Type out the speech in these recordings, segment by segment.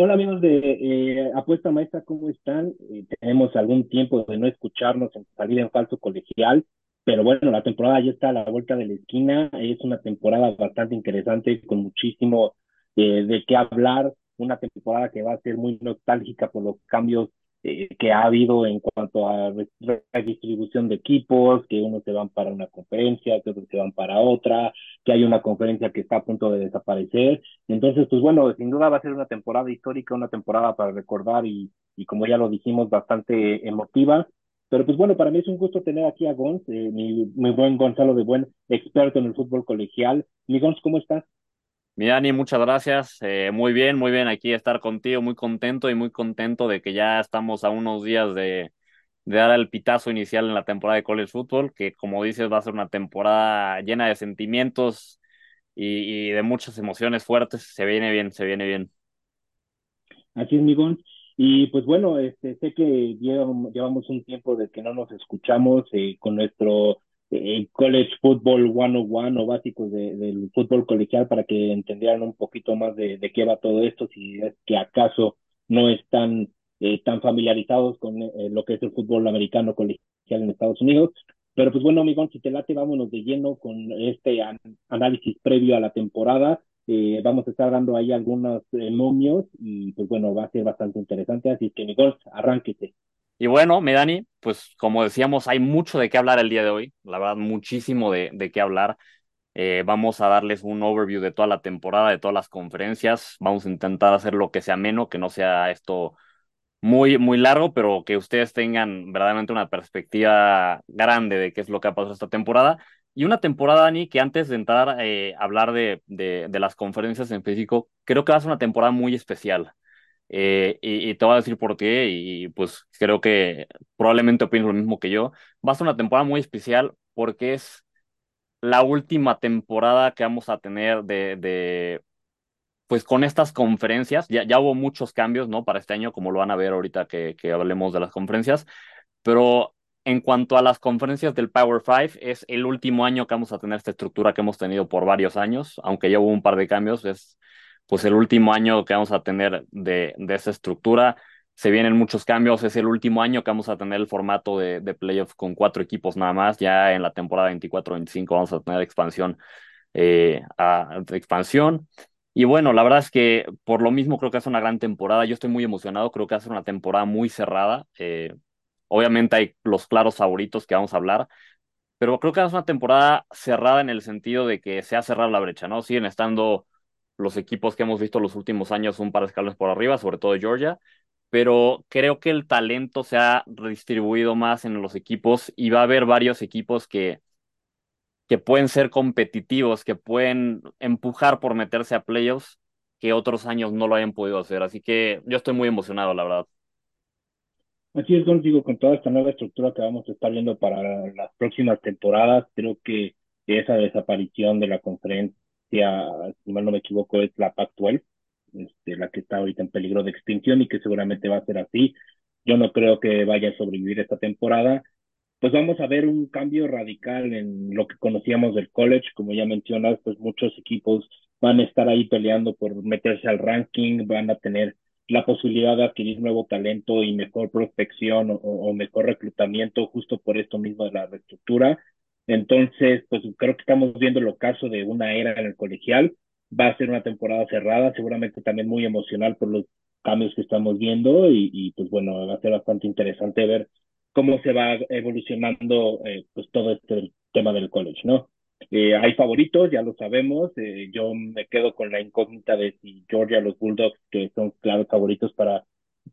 Hola amigos de eh, Apuesta Maestra, ¿cómo están? Eh, tenemos algún tiempo de no escucharnos en salir en falso colegial, pero bueno, la temporada ya está a la vuelta de la esquina, es una temporada bastante interesante con muchísimo eh, de qué hablar, una temporada que va a ser muy nostálgica por los cambios eh, que ha habido en cuanto a redistribución de equipos, que unos se van para una conferencia, que otros se van para otra, que hay una conferencia que está a punto de desaparecer. Entonces, pues bueno, sin duda va a ser una temporada histórica, una temporada para recordar y, y como ya lo dijimos, bastante emotiva. Pero pues bueno, para mí es un gusto tener aquí a Gons, eh, mi, mi buen Gonzalo de buen experto en el fútbol colegial. Mi Gons, ¿cómo estás? Mi Dani, muchas gracias. Eh, muy bien, muy bien aquí estar contigo, muy contento y muy contento de que ya estamos a unos días de, dar el pitazo inicial en la temporada de college football, que como dices va a ser una temporada llena de sentimientos y, de muchas emociones fuertes. Se viene bien, se viene bien. Así es, mi Gons. Y pues bueno, este, sé que llevamos, llevamos un tiempo de que no nos escuchamos eh, con nuestro eh, College Football 101 o básicos de, del fútbol colegial para que entendieran un poquito más de, de qué va todo esto, si es que acaso no están eh, tan familiarizados con eh, lo que es el fútbol americano colegial en Estados Unidos. Pero pues bueno, amigos, si te late, vámonos de lleno con este an análisis previo a la temporada. Eh, vamos a estar dando ahí algunos eh, momios y pues bueno, va a ser bastante interesante. Así que, amigos, arránquete. Y bueno, mi Dani, pues como decíamos, hay mucho de qué hablar el día de hoy, la verdad, muchísimo de, de qué hablar. Eh, vamos a darles un overview de toda la temporada, de todas las conferencias. Vamos a intentar hacer lo que sea ameno, que no sea esto muy, muy largo, pero que ustedes tengan verdaderamente una perspectiva grande de qué es lo que ha pasado esta temporada. Y una temporada, Dani, que antes de entrar eh, a hablar de, de, de las conferencias en físico, creo que va a ser una temporada muy especial. Eh, y, y, te voy a decir por qué, y pues creo que probablemente opines lo mismo que yo. Va a ser una temporada muy especial porque es la última temporada que vamos a tener de, de pues con estas conferencias. Ya, ya hubo muchos cambios, ¿no? Para este año, como lo van a ver ahorita que, que hablemos de las conferencias, pero en cuanto a las conferencias del Power Five, es el último año que vamos a tener esta estructura que hemos tenido por varios años, aunque ya hubo un par de cambios, es pues el último año que vamos a tener de, de esa estructura. Se vienen muchos cambios, es el último año que vamos a tener el formato de, de playoff con cuatro equipos nada más. Ya en la temporada 24-25 vamos a tener expansión, eh, expansión. Y bueno, la verdad es que por lo mismo creo que es una gran temporada. Yo estoy muy emocionado, creo que ser una temporada muy cerrada. Eh, obviamente hay los claros favoritos que vamos a hablar, pero creo que es una temporada cerrada en el sentido de que se ha cerrado la brecha, ¿no? Siguen estando los equipos que hemos visto los últimos años un par de escalones por arriba, sobre todo Georgia, pero creo que el talento se ha redistribuido más en los equipos y va a haber varios equipos que, que pueden ser competitivos, que pueden empujar por meterse a playoffs que otros años no lo hayan podido hacer. Así que yo estoy muy emocionado, la verdad. Así es, contigo, con toda esta nueva estructura que vamos a estar viendo para las próximas temporadas, creo que esa desaparición de la conferencia si mal no me equivoco, es la Pac-12, este, la que está ahorita en peligro de extinción y que seguramente va a ser así. Yo no creo que vaya a sobrevivir esta temporada. Pues vamos a ver un cambio radical en lo que conocíamos del college. Como ya mencionas, pues muchos equipos van a estar ahí peleando por meterse al ranking, van a tener la posibilidad de adquirir nuevo talento y mejor prospección o, o mejor reclutamiento justo por esto mismo de la reestructura. Entonces, pues creo que estamos viendo el ocaso de una era en el colegial. Va a ser una temporada cerrada, seguramente también muy emocional por los cambios que estamos viendo y, pues bueno, va a ser bastante interesante ver cómo se va evolucionando eh, pues todo este tema del college, ¿no? Eh, hay favoritos, ya lo sabemos. Eh, yo me quedo con la incógnita de si Georgia, los Bulldogs, que son claros favoritos para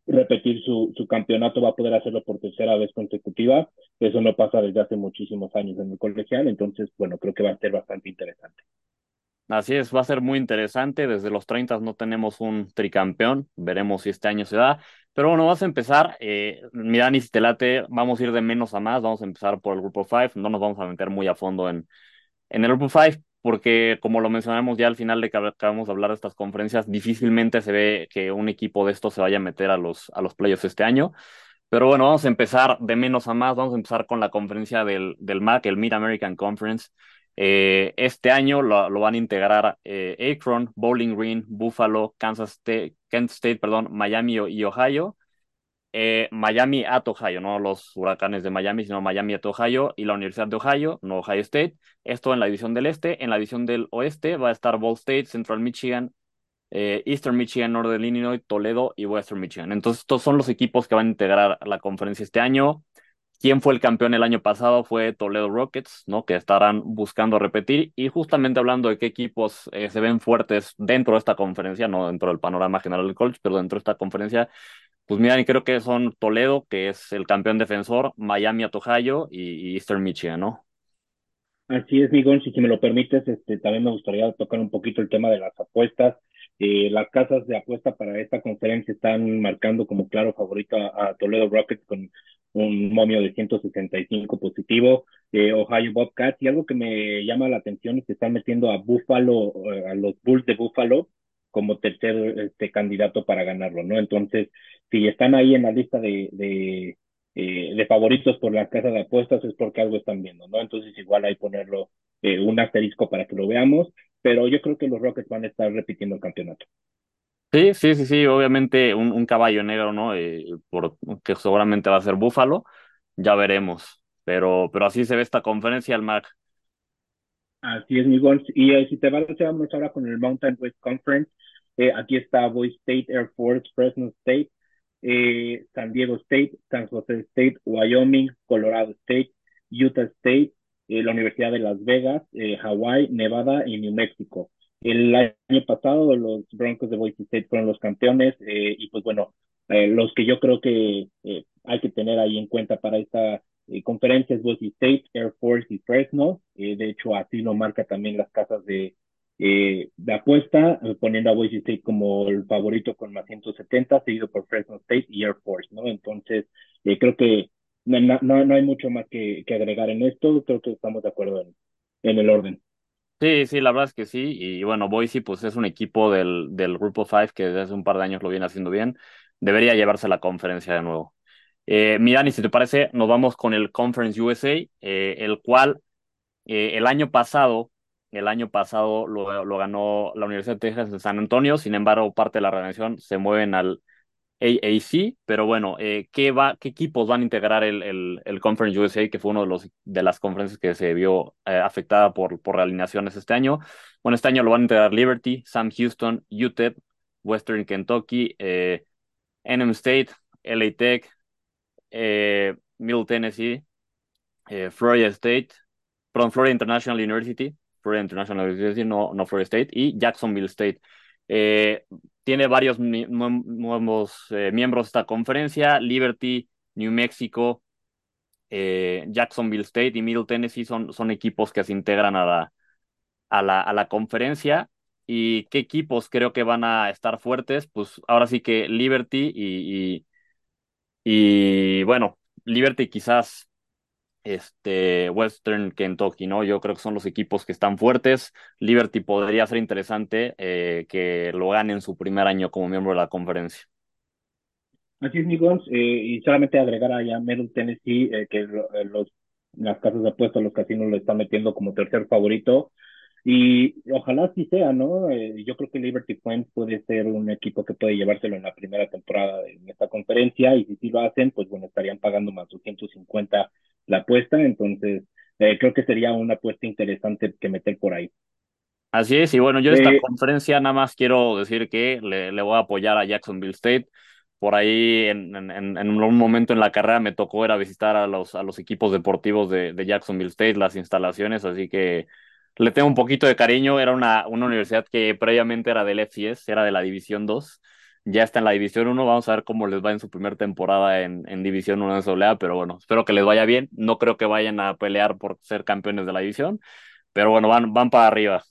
repetir su, su campeonato, va a poder hacerlo por tercera vez consecutiva. Eso no pasa desde hace muchísimos años en el colegial, entonces, bueno, creo que va a ser bastante interesante. Así es, va a ser muy interesante. Desde los 30 no tenemos un tricampeón. Veremos si este año se da. Pero bueno, vamos a empezar. Eh, mira, ni si te late, vamos a ir de menos a más. Vamos a empezar por el grupo 5. No nos vamos a meter muy a fondo en, en el grupo 5 porque como lo mencionamos ya al final de que acabamos de hablar de estas conferencias, difícilmente se ve que un equipo de estos se vaya a meter a los, a los playoffs este año. Pero bueno, vamos a empezar de menos a más, vamos a empezar con la conferencia del, del MAC, el Mid American Conference. Eh, este año lo, van a integrar eh, Akron, Bowling Green, Buffalo, Kansas State, Kent State, perdón, Miami y Ohio. Eh, Miami at Ohio, no los huracanes de Miami, sino Miami at Ohio y la Universidad de Ohio, no Ohio State. Esto en la división del este. En la división del oeste va a estar Ball State, Central Michigan, eh, Eastern Michigan, Northern Illinois, Toledo y Western Michigan. Entonces, estos son los equipos que van a integrar la conferencia este año. ¿Quién fue el campeón el año pasado? Fue Toledo Rockets, ¿no? Que estarán buscando repetir. Y justamente hablando de qué equipos eh, se ven fuertes dentro de esta conferencia, no dentro del panorama general del college, pero dentro de esta conferencia, pues miren, creo que son Toledo, que es el campeón defensor, Miami at Ohio y, Eastern Michigan, ¿no? Así es, Miguel, si me lo permites, este, también me gustaría tocar un poquito el tema de las apuestas. Eh, las casas de apuesta para esta conferencia están marcando como claro favorito a, Toledo Rockets con un momio de 165 positivo, eh, Ohio Bobcats, y algo que me llama la atención es que están metiendo a Buffalo, eh, a los Bulls de Buffalo como tercer este, candidato para ganarlo, ¿no? Entonces, si están ahí en la lista de, de, de favoritos por la casa de apuestas es porque algo están viendo, ¿no? Entonces, igual hay ponerlo un asterisco para que lo veamos pero yo creo que los Rockets van a estar repitiendo el campeonato. Sí, sí, sí, sí, obviamente un, un caballo negro, ¿no? Eh, por, que seguramente va a ser Búfalo, ya veremos, pero, pero así se ve esta conferencia, al Mac. Así es, mi Y eh, si te vas, vamos ahora con el Mountain West Conference. Eh, aquí está Boise State, Air Force, Fresno State, San Diego State, San Jose State, Wyoming, Colorado State, Utah State, eh, la Universidad de Las Vegas, eh, Hawaii, Nevada y New Mexico. El año pasado los Broncos de Boise State fueron los campeones eh, y pues bueno, los que yo creo que hay que tener ahí en cuenta para esta conferencia es Boise State, Air Force y Fresno. de hecho, así lo marca también las casas de, de apuesta, poniendo a Boise State como el favorito con más 170, seguido por Fresno State y Air Force, ¿no? Entonces, creo que no, no, no hay mucho más que, que, agregar en esto, creo que estamos de acuerdo en, en, el orden. Sí, sí, la verdad es que sí, y bueno, Boise pues es un equipo del, del Grupo 5 que desde hace un par de años lo viene haciendo bien, debería llevarse la conferencia de nuevo. Eh, Mirani, si te parece, nos vamos con el Conference USA, eh, el cual eh, el año pasado, el año pasado lo, ganó la Universidad de Texas en San Antonio, sin embargo, parte de la relación se mueven al AAC, pero bueno, eh, ¿qué, va, ¿qué equipos van a integrar el, el, Conference USA, que fue uno de, los, de las conferencias que se vio afectada por, por realineaciones este año? Bueno, este año lo van a integrar Liberty, Sam Houston, UTEP, Western Kentucky, NM State, LA Tech, eh, Middle Tennessee, Florida State, perdón, Florida International University, Florida International University, no, no Florida State, y Jacksonville State. Eh, tiene varios nuevos eh, miembros de esta conferencia, Liberty, New Mexico, eh, Jacksonville State y Middle Tennessee son, son equipos que se integran a la, a la, a la conferencia. ¿Y qué equipos creo que van a estar fuertes? Pues ahora sí que Liberty y, y bueno, Liberty quizás este, Western Kentucky, ¿no? Yo creo que son los equipos que están fuertes. Liberty podría ser interesante eh, que lo gane en su primer año como miembro de la conferencia. Así es, Migons, eh, y solamente agregar allá Middle Tennessee, eh, que los, las casas de apuestas, los casinos lo están metiendo como tercer favorito. Y ojalá sí sea, ¿no? Eh, yo creo que Liberty Point puede ser un equipo que puede llevárselo en la primera temporada en esta conferencia y si sí lo hacen, pues bueno, estarían pagando más 250 la apuesta, entonces eh, creo que sería una apuesta interesante que meter por ahí. Así es, y bueno, yo esta eh, conferencia nada más quiero decir que le, le, voy a apoyar a Jacksonville State. Por ahí en, en, en, un momento en la carrera me tocó ir a visitar a los, a los equipos deportivos de, de Jacksonville State, las instalaciones, así que le tengo un poquito de cariño. Era una, una universidad que previamente era del FCS, era de la División 2. Ya está en la División 1. Vamos a ver cómo les va en su primera temporada en, en División 1 de SOLEA, pero bueno, espero que les vaya bien. No creo que vayan a pelear por ser campeones de la división, pero bueno, van, van para arriba.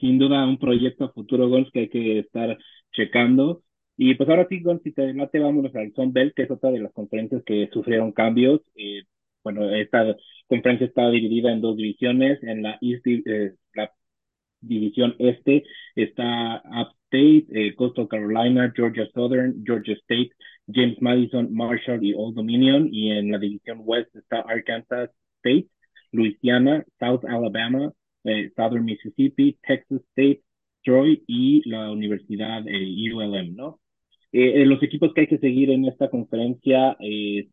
Sin duda, un proyecto a futuro, Gons, que hay que estar checando. Y pues ahora sí, Gons, si te mate, vámonos al Son Bell, que es otra de las conferencias que sufrieron cambios. Eh, bueno, esta conferencia está dividida en dos divisiones. En la, eh, la división este está Upstate, eh, Coastal Carolina, Georgia Southern, Georgia State, James Madison, Marshall y Old Dominion. Y en la división West está Arkansas State, Louisiana, South Alabama, eh, Southern Mississippi, Texas State, Troy y la Universidad eh, ULM, ¿no? Eh, los equipos que hay que seguir en esta conferencia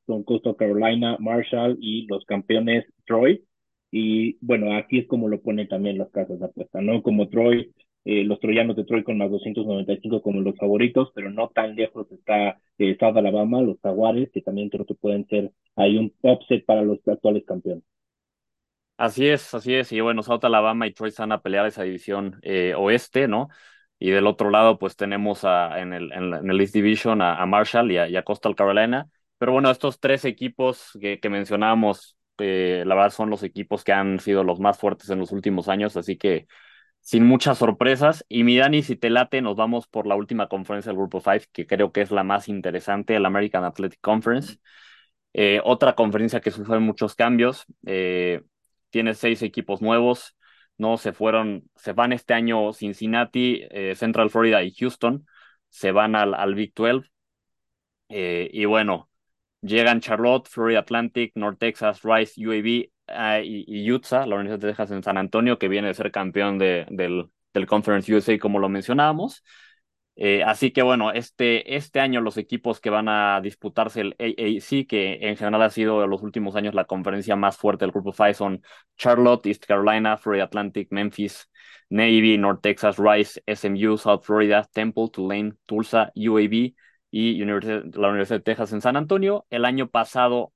son Coastal Carolina, Marshall y los campeones Troy. Y bueno, aquí es como lo ponen también las casas de apuesta, ¿no? Como Troy, los troyanos de Troy con más 295 como los favoritos, pero no tan lejos está South Alabama, los Jaguares, que también creo que pueden ser ahí un upset para los actuales campeones. Así es, así es. Y bueno, South Alabama y Troy están a pelear esa división eh, oeste, ¿no? Y del otro lado, pues tenemos a, en, el, en, el East Division a, Marshall y a, Coastal Carolina. Pero bueno, estos tres equipos que, que mencionábamos, eh, la verdad son los equipos que han sido los más fuertes en los últimos años, así que sin muchas sorpresas. Y mi Dani, si te late, nos vamos por la última conferencia del Grupo 5, que creo que es la más interesante, el American Athletic Conference. Eh, otra conferencia que sufre muchos cambios. Eh, tiene seis equipos nuevos, ¿no? Se fueron, se van este año Cincinnati, eh, Central Florida y Houston, se van al, al Big 12. Eh, y bueno, llegan Charlotte, Florida Atlantic, North Texas, Rice, UAB ah, y, y, Utah, la Universidad de Texas en San Antonio, que viene de ser campeón de, del, del Conference USA, como lo mencionábamos. Eh, así que bueno, este, este año los equipos que van a disputarse el AAC, que en general ha sido en los últimos años la conferencia más fuerte del grupo 5, son Charlotte, East Carolina, Florida Atlantic, Memphis, Navy, North Texas, Rice, SMU, South Florida, Temple, Tulane, Tulsa, UAB y la Universidad de Texas en San Antonio. El año pasado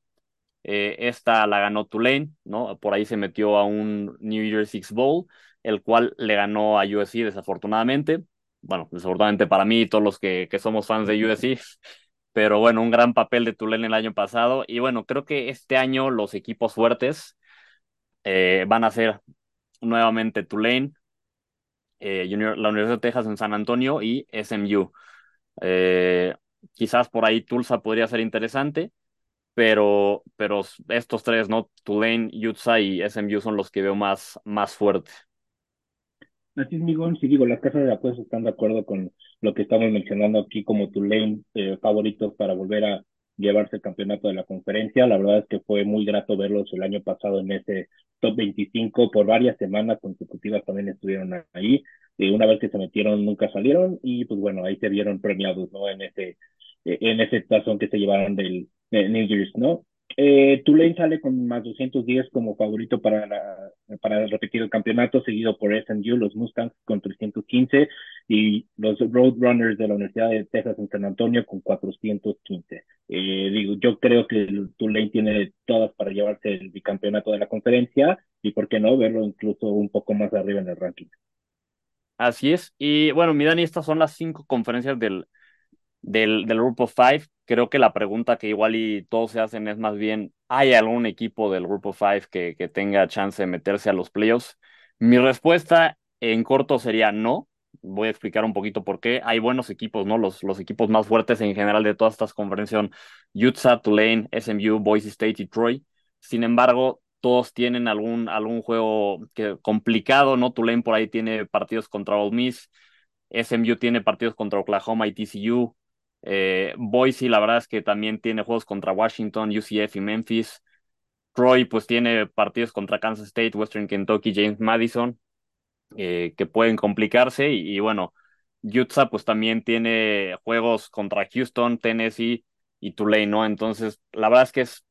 eh, esta la ganó Tulane, ¿no? Por ahí se metió a un New Year's Six Bowl, el cual le ganó a USC desafortunadamente bueno, desafortunadamente para mí y todos los que, que somos fans de USC, pero bueno, un gran papel de Tulane el año pasado. Y bueno, creo que este año los equipos fuertes eh, van a ser nuevamente Tulane, eh, la Universidad de Texas en San Antonio y SMU. Eh, quizás por ahí Tulsa podría ser interesante, pero, pero estos tres, ¿no? Tulane, Utah y SMU son los que veo más, más fuertes. Así es, Miguel. Sí, digo, las casas de apuestas están de acuerdo con lo que estamos mencionando aquí como tu lane eh, favoritos para volver a llevarse el campeonato de la conferencia. La verdad es que fue muy grato verlos el año pasado en ese top 25 por varias semanas consecutivas también estuvieron ahí. Eh, una vez que se metieron nunca salieron y pues bueno, ahí se vieron premiados, ¿no? En ese, eh, en ese tazón que se llevaron del New Year's, ¿no? Eh, Tulane sale con más 210 como favorito para, para repetir el campeonato, seguido por SMU, los Mustangs con 315 y los Roadrunners de la Universidad de Texas en San Antonio con 415. Eh, digo, yo creo que Tulane tiene todas para llevarse el bicampeonato de la conferencia y por qué no verlo incluso un poco más arriba en el ranking. Así es. Y bueno, mi Dani, estas son las cinco conferencias del, del, del grupo 5 creo que la pregunta que igual y todos se hacen es más bien, ¿hay algún equipo del grupo 5 que, que tenga chance de meterse a los playoffs? Mi respuesta en corto sería no. Voy a explicar un poquito por qué. Hay buenos equipos, ¿no? Los, los equipos más fuertes en general de todas estas conferencias son Utah, Tulane, SMU, Boise State y Troy. Sin embargo, todos tienen algún, algún juego que, complicado, ¿no? Tulane por ahí tiene partidos contra Ole Miss, SMU tiene partidos contra Oklahoma y TCU, eh, Boise, la verdad es que también tiene juegos contra Washington, UCF y Memphis. Troy, pues tiene partidos contra Kansas State, Western Kentucky, James Madison, eh, que pueden complicarse. Y, bueno, Utah, pues también tiene juegos contra Houston, Tennessee y Tulane, ¿no? Entonces, la verdad es que es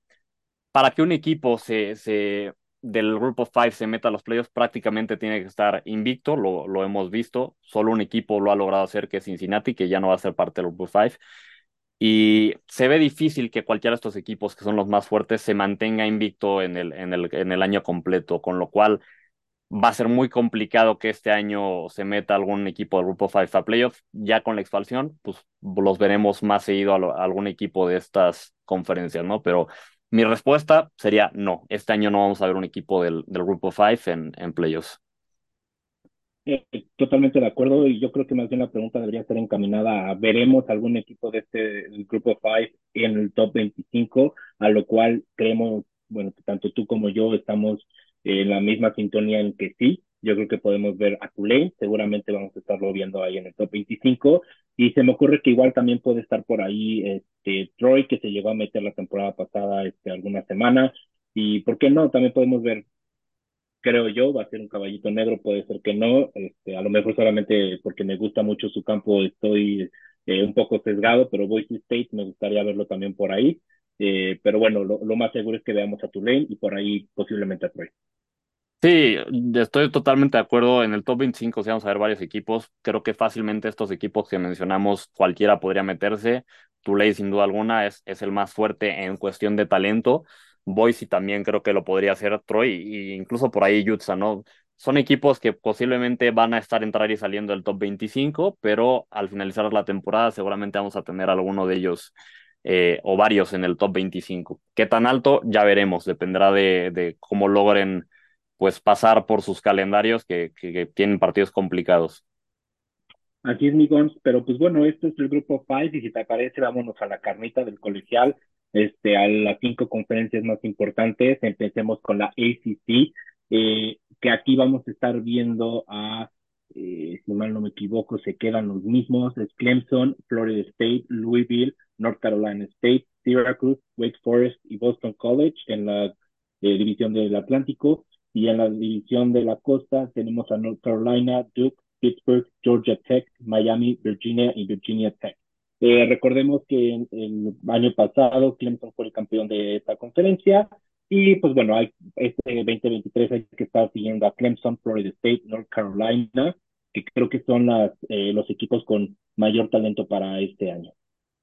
para que un equipo se, se del grupo 5 se meta a los playoffs, prácticamente tiene que estar invicto, lo, lo hemos visto, solo un equipo lo ha logrado hacer, que es Cincinnati, que ya no va a ser parte del grupo 5. Y se ve difícil que cualquiera de estos equipos, que son los más fuertes, se mantenga invicto en el, en el, en el año completo, con lo cual va a ser muy complicado que este año se meta algún equipo del grupo 5 a playoffs. Ya con la expansión, pues los veremos más seguido a, algún equipo de estas conferencias, ¿no? Pero mi respuesta sería no. Este año no vamos a ver un equipo del, del grupo 5 en, en playoffs. Eh, totalmente de acuerdo y yo creo que más bien la pregunta debería ser encaminada a veremos algún equipo de este grupo 5 en el top 25, a lo cual creemos, bueno, que tanto tú como yo estamos en la misma sintonía en que sí, yo creo que podemos ver a Tulane, seguramente vamos a estarlo viendo ahí en el top 25. Y se me ocurre que igual también puede estar por ahí este, Troy, que se llegó a meter la temporada pasada este, algunas semanas. Y por qué no, también podemos ver, creo yo, va a ser un caballito negro, puede ser que no, este, a lo mejor solamente porque me gusta mucho su campo estoy eh, un poco sesgado, pero Boise State me gustaría verlo también por ahí. Eh, pero bueno, lo, lo, más seguro es que veamos a Tulane y por ahí posiblemente a Troy. Sí, estoy totalmente de acuerdo. En el top 25 si vamos a ver varios equipos. Creo que fácilmente estos equipos que mencionamos, cualquiera podría meterse. Tulane, sin duda alguna, es, es el más fuerte en cuestión de talento. Boise también creo que lo podría hacer Troy e incluso por ahí Utah, ¿no? Son equipos que posiblemente van a estar entrar y saliendo del top 25, pero al finalizar la temporada seguramente vamos a tener alguno de ellos eh, o varios en el top 25. ¿Qué tan alto? Ya veremos, dependerá de, de cómo logren pues pasar por sus calendarios que, que, tienen partidos complicados. Así es, mi pero pues bueno, esto es el grupo 5 y si te parece, vámonos a la carnita del colegial, este, a las cinco conferencias más importantes. Empecemos con la ACC, eh, que aquí vamos a estar viendo a, eh, si mal no me equivoco, se quedan los mismos, es Clemson, Florida State, Louisville, North Carolina State, Syracuse, Wake Forest y Boston College en la eh, división del Atlántico. Y en la división de la costa tenemos a North Carolina, Duke, Pittsburgh, Georgia Tech, Miami, Virginia y Virginia Tech. Eh, recordemos que el año pasado Clemson fue el campeón de esta conferencia y pues bueno, hay, este 2023 hay que estar siguiendo a Clemson, Florida State, North Carolina, que creo que son las, eh, los equipos con mayor talento para este año.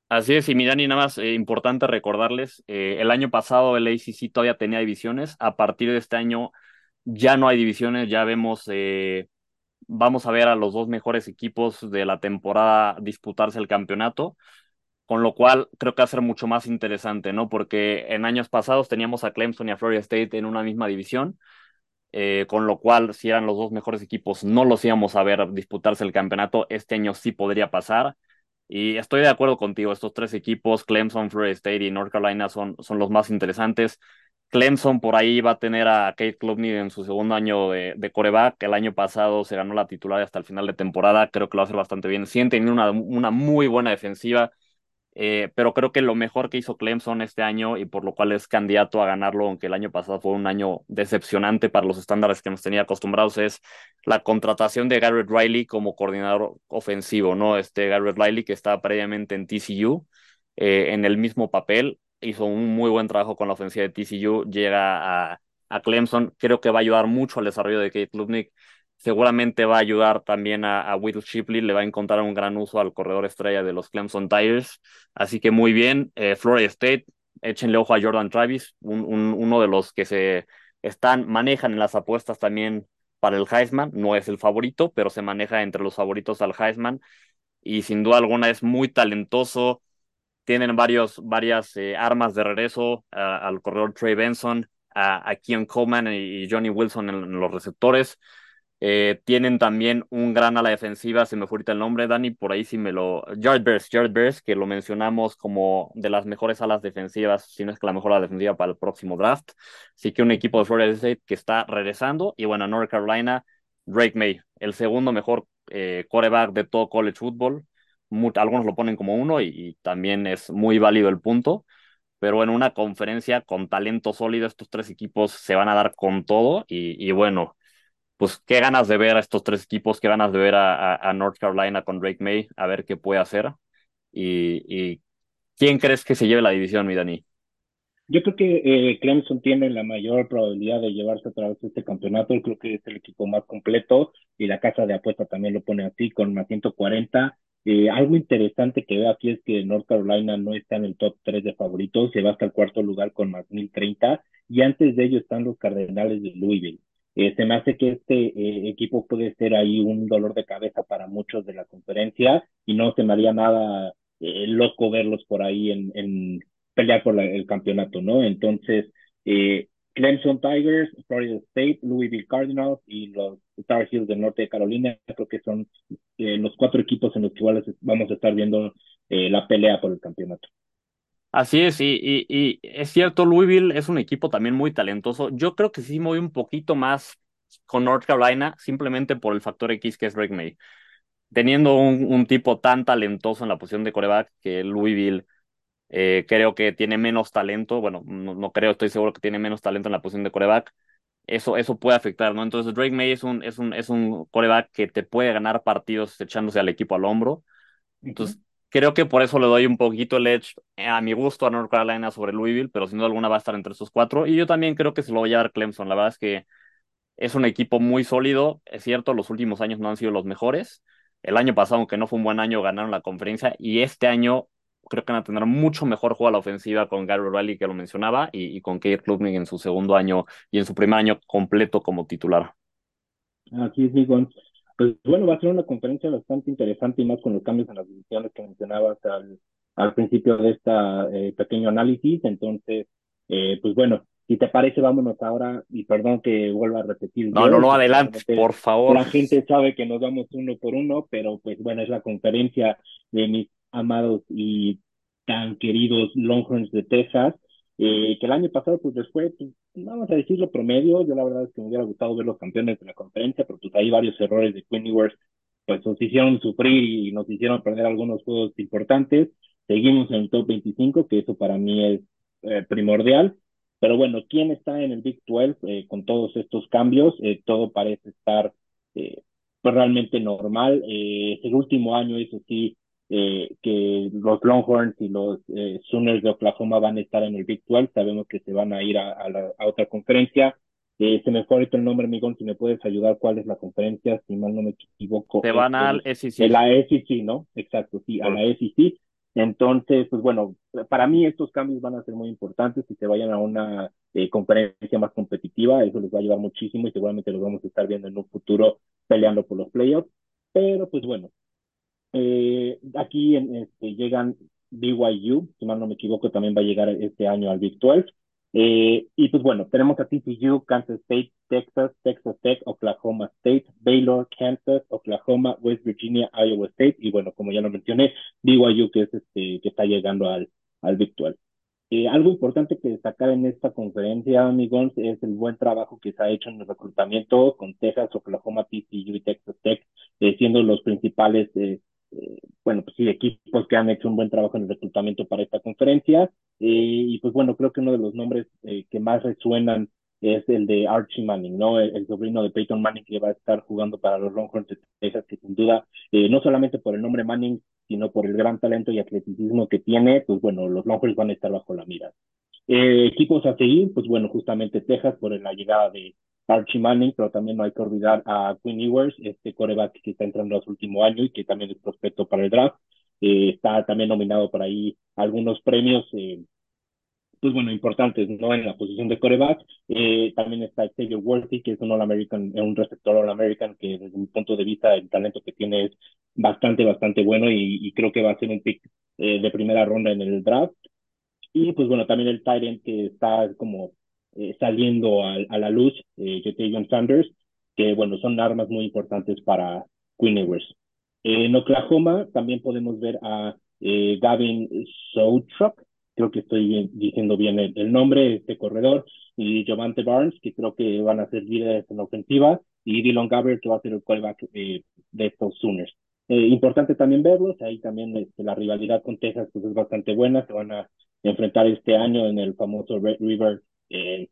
Así es, y mi Dani, nada más eh, importante recordarles, el año pasado el ACC todavía tenía divisiones, a partir de este año ya no hay divisiones, ya vemos, eh, vamos a ver a los dos mejores equipos de la temporada disputarse el campeonato, con lo cual creo que va a ser mucho más interesante, ¿no? Porque en años pasados teníamos a Clemson y a Florida State en una misma división, eh, con lo cual si eran los dos mejores equipos no los íbamos a ver disputarse el campeonato, este año sí podría pasar. Y estoy de acuerdo contigo, estos tres equipos, Clemson, Florida State y North Carolina, son, son los más interesantes. Clemson por ahí va a tener a Kate Klubnik en su segundo año de, de coreback. El año pasado se ganó la titular hasta el final de temporada. Creo que lo hace bastante bien. Sí, una, una muy buena defensiva, eh, pero creo que lo mejor que hizo Clemson este año y por lo cual es candidato a ganarlo, aunque el año pasado fue un año decepcionante para los estándares que nos tenía acostumbrados, es la contratación de Garrett Riley como coordinador ofensivo, ¿no? Este Garrett Riley que estaba previamente en TCU. Eh, en el mismo papel, hizo un muy buen trabajo con la ofensiva de TCU, llega a, a Clemson, creo que va a ayudar mucho al desarrollo de Kate Lubnik, seguramente va a ayudar también a, a Will Shipley, le va a encontrar un gran uso al corredor estrella de los Clemson Tigers, así que muy bien, eh, Florida State, échenle ojo a Jordan Travis, un, un, uno de los que se están, manejan en las apuestas también para el Heisman, no es el favorito, pero se maneja entre los favoritos al Heisman, y sin duda alguna es muy talentoso, tienen varios, varias eh, armas de regreso al corredor Trey Benson, a, a Coleman y Johnny Wilson en, los receptores. Eh, tienen también un gran ala defensiva, se me fue ahorita el nombre, Dani, por ahí sí me lo... Jared Bears, Jared Bears, que lo mencionamos como de las mejores alas defensivas, si no es que la mejor ala defensiva para el próximo draft. Así que un equipo de Florida State que está regresando. Y bueno, North Carolina, Drake May, el segundo mejor eh, de todo college football algunos lo ponen como uno y, también es muy válido el punto, pero en una conferencia con talento sólido, estos tres equipos se van a dar con todo y, bueno, pues qué ganas de ver a estos tres equipos, qué ganas de ver a, North Carolina con Drake May, a ver qué puede hacer y, y quién crees que se lleve la división, mi Dani. Yo creo que eh, Clemson tiene la mayor probabilidad de llevarse a través de este campeonato. Creo que es el equipo más completo y la casa de apuesta también lo pone así con más 140. Eh, algo interesante que veo aquí es que North Carolina no está en el top 3 de favoritos, se va hasta el cuarto lugar con más 1030 y antes de ello están los Cardenales de Louisville. Eh, se me hace que este eh, equipo puede ser ahí un dolor de cabeza para muchos de la conferencia y no se me haría nada loco verlos por ahí en, en pelear por el campeonato, ¿no? Entonces, Clemson Tigers, Florida State, Louisville Cardinals y los Star Heels del norte de Carolina, creo que son eh, los cuatro equipos en los que vamos a estar viendo eh, la pelea por el campeonato. Así es, y, y, es cierto, Louisville es un equipo también muy talentoso. Yo creo que sí me voy un poquito más con North Carolina, simplemente por el factor X que es Drake May. Teniendo un, un tipo tan talentoso en la posición de coreback que Louisville Eh, creo que tiene menos talento, bueno, no, no, creo, estoy seguro que tiene menos talento en la posición de coreback. Eso, eso puede afectar, ¿no? Entonces Drake May es un, es un, es un coreback que te puede ganar partidos echándose al equipo al hombro. Entonces, creo que por eso le doy un poquito el edge a mi gusto a North Carolina sobre Louisville, pero sin duda alguna va a estar entre esos cuatro. Y yo también creo que se lo voy a dar Clemson. La verdad es que es un equipo muy sólido. Es cierto, los últimos años no han sido los mejores. El año pasado, aunque no fue un buen año, ganaron la conferencia. Y este año creo que van a tener mucho mejor juego a la ofensiva con Gary Riley, que lo mencionaba, y, y con Kate Klubnik en su segundo año y en su primer año completo como titular. Aquí es Miguel. Pues bueno, va a ser una conferencia bastante interesante y más con los cambios en las divisiones que mencionabas al, al principio de este pequeño análisis. Entonces, eh, pues bueno, si te parece, vámonos ahora, y perdón que vuelva a repetir. No, no, no, adelante, por favor. La gente sabe que nos vamos uno por uno, pero pues bueno, es la conferencia de mis amados y tan queridos Longhorns de Texas, eh, que el año pasado pues les fue, pues, vamos a decirlo promedio, yo la verdad es que me hubiera gustado ver los campeones de la conferencia, pero pues hay varios errores de Quinn Ewers, pues nos hicieron sufrir y nos hicieron perder algunos juegos importantes, seguimos en el top 25, que eso para mí es eh, primordial, pero bueno, ¿quién está en el Big 12 eh, con todos estos cambios? Todo parece estar pues realmente normal. El último año, eso sí, eh, que los Longhorns y los eh, Sooners de Oklahoma van a estar en el Big 12. Sabemos que se van a ir a, a, la, a otra conferencia. Eh, se me fue ahorita el nombre, Miguel, si me puedes ayudar, ¿cuál es la conferencia? Si mal no me equivoco. Se van al SEC. La SEC, ¿no? Exacto, sí, a la SEC. Entonces, pues bueno, para mí estos cambios van a ser muy importantes si se vayan a una eh, conferencia más competitiva, eso les va a ayudar muchísimo y seguramente los vamos a estar viendo en un futuro peleando por los playoffs. Pero pues bueno, eh, aquí en, este, llegan BYU, si mal no me equivoco, también va a llegar este año al Big 12. Eh, y pues bueno, tenemos a TCU, Kansas State, Texas, Texas Tech, Oklahoma State, Baylor, Kansas, Oklahoma, West Virginia, Iowa State y bueno, como ya lo mencioné, BYU que es este que está llegando al, al Big 12. Eh, algo importante que destacar en esta conferencia, amigos, es el buen trabajo que se ha hecho en el reclutamiento con Texas, Oklahoma, TCU y Texas Tech, eh, siendo los principales eh, bueno, pues sí, equipos que han hecho un buen trabajo en el reclutamiento para esta conferencia. Eh, y pues bueno, creo que uno de los nombres eh, que más resuenan es el de Archie Manning, ¿no? El, sobrino de Peyton Manning que va a estar jugando para los Longhorns de Texas, que sin duda, eh, no solamente por el nombre Manning, sino por el gran talento y atleticismo que tiene, pues bueno, los Longhorns van a estar bajo la mira. Equipos a seguir, pues bueno, justamente Texas por la llegada de Archie Manning, pero también no hay que olvidar a Quinn Ewers, este coreback que está entrando a su último año y que también es prospecto para el draft. Eh, está también nominado por ahí algunos premios, eh, pues bueno, importantes, ¿no? En la posición de coreback. Eh, también está Xavier Worthy, que es un All-American, un receptor All-American, que desde mi punto de vista el talento que tiene es bastante, bastante bueno y, y creo que va a ser un pick eh, de primera ronda en el draft. Y pues bueno, también el Tyrant que está como eh, saliendo a, a, la luz, eh, Jatavion Sanders, que bueno, son armas muy importantes para Queen Ewers. Eh, en Oklahoma también podemos ver a eh, Gavin Soutruck, creo que estoy bien, diciendo bien el, el, nombre, este corredor, y Javante Barnes, que creo que van a ser líderes en la ofensiva, y Dylan Gabbert, que va a ser el quarterback eh, de estos Sooners. Eh, importante también verlos, ahí también este, la rivalidad con Texas pues, es bastante buena, se van a enfrentar este año en el famoso Red River eh,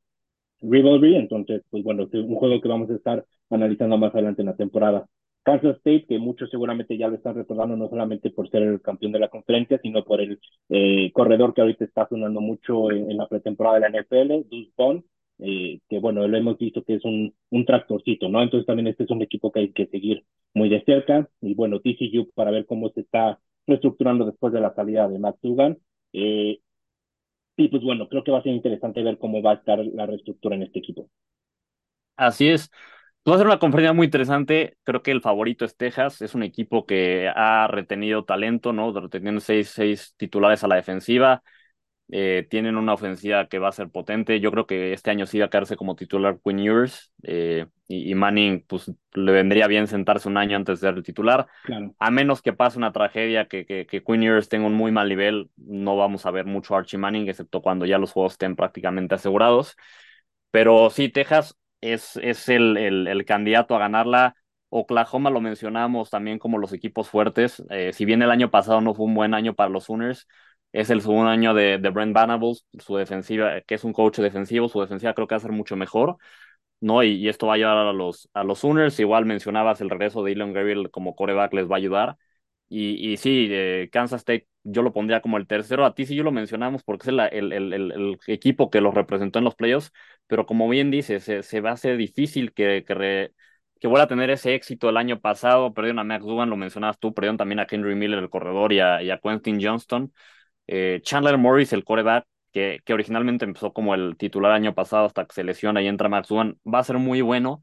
Rivalry, entonces, pues bueno, es un juego que vamos a estar analizando más adelante en la temporada. Kansas State, que muchos seguramente ya lo están recordando, no solamente por ser el campeón de la conferencia, sino por el eh, corredor que ahorita está sonando mucho en, la pretemporada de la NFL, Deuce Bond, eh, que bueno, lo hemos visto que es un, un tractorcito, ¿no? Entonces también este es un equipo que hay que seguir muy de cerca, y bueno, TCU para ver cómo se está reestructurando después de la salida de Matt Dugan. Eh, y pues bueno, creo que va a ser interesante ver cómo va a estar la reestructura en este equipo. Así es. Va a ser una conferencia muy interesante. Creo que el favorito es Texas. Es un equipo que ha retenido talento, ¿no? Reteniendo seis, seis titulares a la defensiva. Eh, tienen una ofensiva que va a ser potente. Yo creo que este año sí va a quedarse como titular Quinn Ewers. Eh, y, y, Manning, pues le vendría bien sentarse un año antes de ser el titular. Claro. A menos que pase una tragedia, que, que, que Quinn Ewers tenga un muy mal nivel, no vamos a ver mucho Archie Manning, excepto cuando ya los juegos estén prácticamente asegurados. Pero sí, Texas es, es el, el, el candidato a ganarla. Oklahoma lo mencionamos también como los equipos fuertes. Eh, si bien el año pasado no fue un buen año para los Sooners, es el segundo año de, de Brent Venables, su defensiva, que es un coach defensivo, su defensiva creo que va a ser mucho mejor. ¿no? Y, y, esto va a ayudar a los, a los Sooners. Igual mencionabas el regreso de Elon Gabriel como coreback, les va a ayudar. Y, y sí, eh, Kansas State yo lo pondría como el tercero. A ti sí yo lo mencionamos porque es el, el, el, equipo que los representó en los playoffs, pero como bien dices, se, va a hacer difícil que, que, que vuelva a tener ese éxito el año pasado. Perdieron a Max lo mencionabas tú, perdieron también a Henry Miller, el corredor, y a, y a Quentin Johnston. Eh, Chandler Morris, el coreback, que, que, originalmente empezó como el titular año pasado hasta que se lesiona y entra Max va a ser muy bueno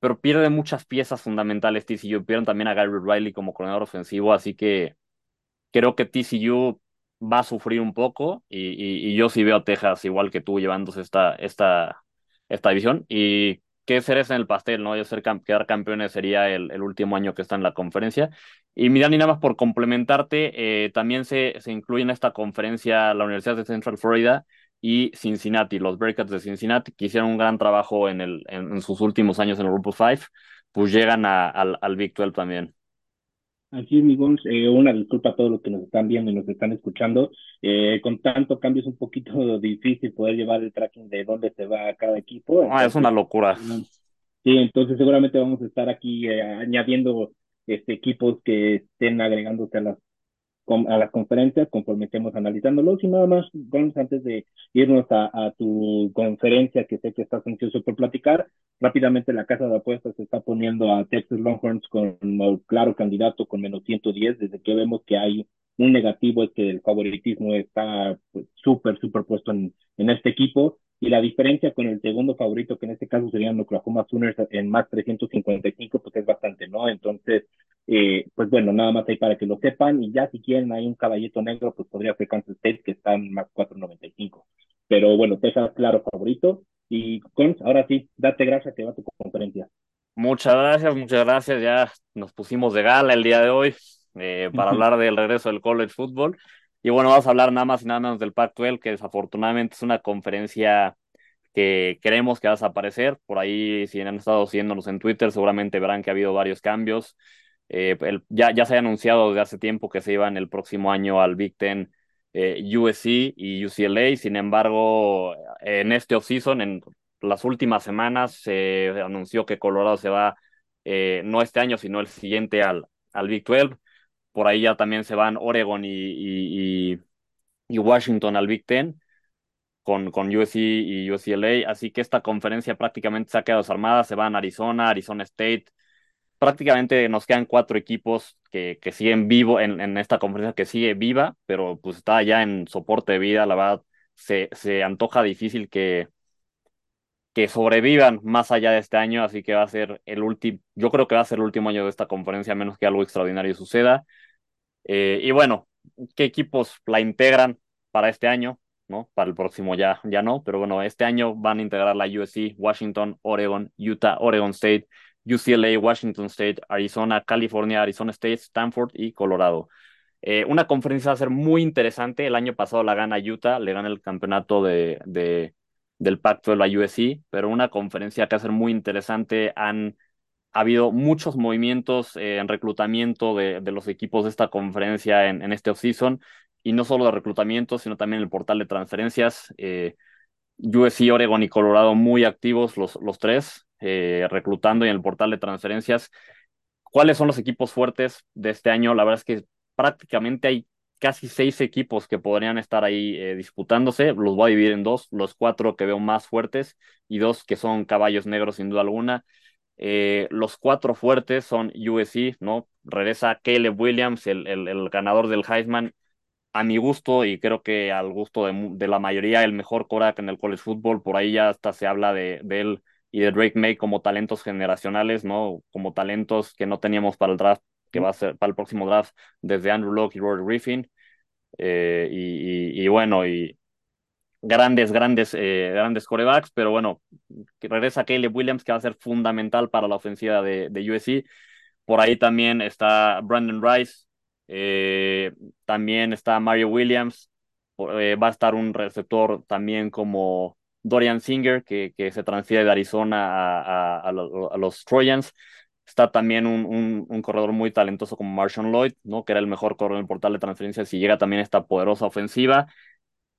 pero pierde muchas piezas fundamentales TCU. Pierden también a Gary Riley como coordinador ofensivo, así que creo que TCU va a sufrir un poco y, y, y, yo sí veo a Texas igual que tú llevándose esta, esta, esta división. Y qué cereza en el pastel, ¿no? Yo ser quedar campeones sería el, el, último año que está en la conferencia. Y mira, ni nada más por complementarte, eh, también se, se incluye en esta conferencia la Universidad de Central Florida y Cincinnati, los Bearcats de Cincinnati, que hicieron un gran trabajo en, el, en, sus últimos años en el Grupo 5, pues llegan al, al Big 12 también. Así es, mi Gons. Eh, una disculpa a todos los que nos están viendo y nos están escuchando. Eh, con tanto cambio es un poquito difícil poder llevar el tracking de dónde se va cada equipo. Entonces, ah, es una locura. Sí, entonces seguramente vamos a estar aquí eh, añadiendo este, equipos que estén agregándose a las a las conferencias conforme estemos analizándolos. Y nada más, Gons, antes de irnos a, a, tu conferencia que sé que estás ansioso por platicar, rápidamente la casa de apuestas está poniendo a Texas Longhorns como claro candidato con menos 110 desde que vemos que hay un negativo es que el favoritismo está súper, pues, súper puesto en, en este equipo y la diferencia con el segundo favorito, que en este caso serían Oklahoma Sooners en más 355, pues es bastante, ¿no? Entonces, eh, pues bueno, nada más ahí para que lo sepan, y ya si quieren hay un caballito negro, pues podría ser Kansas State, que está en más 495. Pero bueno, Texas, claro, favorito. Y con ahora sí, date gracias que va tu conferencia. Muchas gracias, muchas gracias. Ya nos pusimos de gala el día de hoy eh, para hablar del regreso del college football. Y bueno, vamos a hablar nada más y nada menos del Pac-12, que desafortunadamente es una conferencia que creemos que va a desaparecer. Por ahí, si han estado siguiéndonos en Twitter, seguramente verán que ha habido varios cambios. Eh, ya, ya se ha anunciado desde hace tiempo que se iban el próximo año al Big Ten eh, USC y UCLA. Sin embargo, en este offseason, en las últimas semanas, se anunció que Colorado se va eh, no este año, sino el siguiente al, al Big 12 por ahí ya también se van Oregon y, y, Washington al Big Ten con, con USC y UCLA, así que esta conferencia prácticamente se ha quedado desarmada, se van Arizona, Arizona State, prácticamente nos quedan cuatro equipos que, que siguen vivo en, en, esta conferencia que sigue viva, pero pues está ya en soporte de vida, la verdad se, se antoja difícil que, que sobrevivan más allá de este año, así que va a ser el último, yo creo que va a ser el último año de esta conferencia, a menos que algo extraordinario suceda. Eh, y bueno, ¿qué equipos la integran para este año? ¿no? Para el próximo ya, ya no, pero bueno, este año van a integrar la USC, Washington, Oregon, Utah, Oregon State, UCLA, Washington State, Arizona, California, Arizona State, Stanford y Colorado. Eh, una conferencia va a ser muy interesante. El año pasado la gana Utah, le gana el campeonato de, de del pacto de la USC, pero una conferencia que va a ser muy interesante. Han ha habido muchos movimientos eh, en reclutamiento de, de, los equipos de esta conferencia en, en este offseason, y no solo de reclutamiento, sino también el portal de transferencias. Eh, USC, Oregon y Colorado muy activos los, los tres, eh, reclutando y en el portal de transferencias. ¿Cuáles son los equipos fuertes de este año? La verdad es que prácticamente hay casi seis equipos que podrían estar ahí eh, disputándose. Los voy a dividir en dos, los cuatro que veo más fuertes y dos que son caballos negros sin duda alguna. Eh, los cuatro fuertes son USC, ¿no? Regresa Caleb Williams, el, el, ganador del Heisman, a mi gusto y creo que al gusto de, la mayoría, el mejor Korak en el college football. Por ahí ya hasta se habla de él y de Drake May como talentos generacionales, ¿no? Como talentos que no teníamos para el draft que va a ser para el próximo draft desde Andrew Locke y Robert Griffin. Eh, y, y, y, bueno, y grandes, grandes, eh, grandes corebacks, pero bueno, regresa Caleb Williams, que va a ser fundamental para la ofensiva de, de USC. Por ahí también está Brandon Rice, eh, también está Mario Williams, eh, va a estar un receptor también como Dorian Singer, que, que se transfiere de Arizona a, a, a los Trojans. Está también un, un, corredor muy talentoso como Marshawn Lloyd, ¿no? que era el mejor corredor en el portal de transferencias y llega también esta poderosa ofensiva.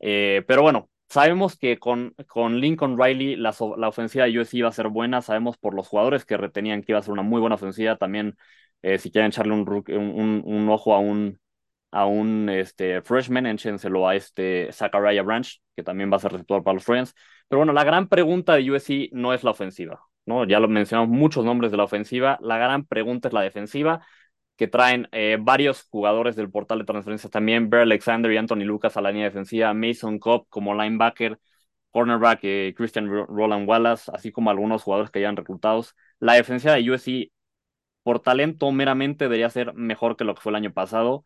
Eh, pero bueno, sabemos que con, con Lincoln Riley la, la ofensiva de USC iba a ser buena, sabemos por los jugadores que retenían que iba a ser una muy buena ofensiva, también eh, si quieren echarle un, un, un, ojo a un, a un este, freshman, échenselo a este Zachariah Branch, que también va a ser receptor para los Friends. Pero bueno, la gran pregunta de USC no es la ofensiva, ¿no? Ya lo mencionamos muchos nombres de la ofensiva, la gran pregunta es la defensiva, que traen eh, varios jugadores del portal de transferencias también, Bear Alexander y Anthony Lucas a la línea defensiva, Mason Cobb como linebacker, cornerback eh, Christian Roland Wallace, así como algunos jugadores que ya han reclutados. La defensa de USC por talento meramente debería ser mejor que lo que fue el año pasado.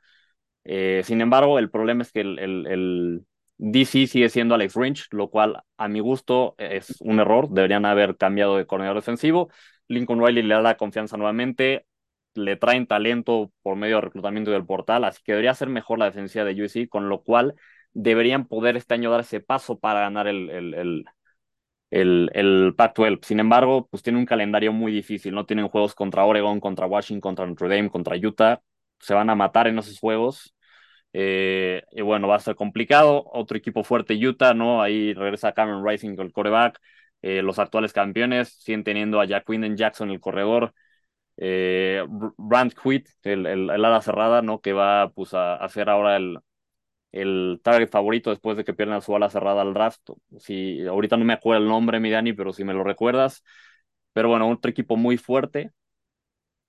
Eh, sin embargo, el problema es que el, el, DC sigue siendo Alex Lynch, lo cual a mi gusto es un error. Deberían haber cambiado de coordinador defensivo. Lincoln Riley le da confianza nuevamente. Le traen talento por medio de reclutamiento del portal, así que debería ser mejor la defensiva de USC, con lo cual deberían poder este año dar ese paso para ganar el, el, el, el Pac-12. Sin embargo, pues tiene un calendario muy difícil, ¿no? Tienen juegos contra Oregon, contra Washington, contra Notre Dame, contra Utah. Se van a matar en esos juegos. Eh, y bueno, va a ser complicado. Otro equipo fuerte, Utah, ¿no? Ahí regresa Cameron Rising el coreback. Eh, los actuales campeones siguen teniendo a Jack Winden Jackson, el corredor. Eh, Brand Quit, el, el, ala cerrada, ¿no? Que va pues, a hacer ahora el, el target favorito después de que pierdan su ala cerrada al draft. Si, ahorita no me acuerdo el nombre, mi Dani, pero si me lo recuerdas. Pero bueno, otro equipo muy fuerte.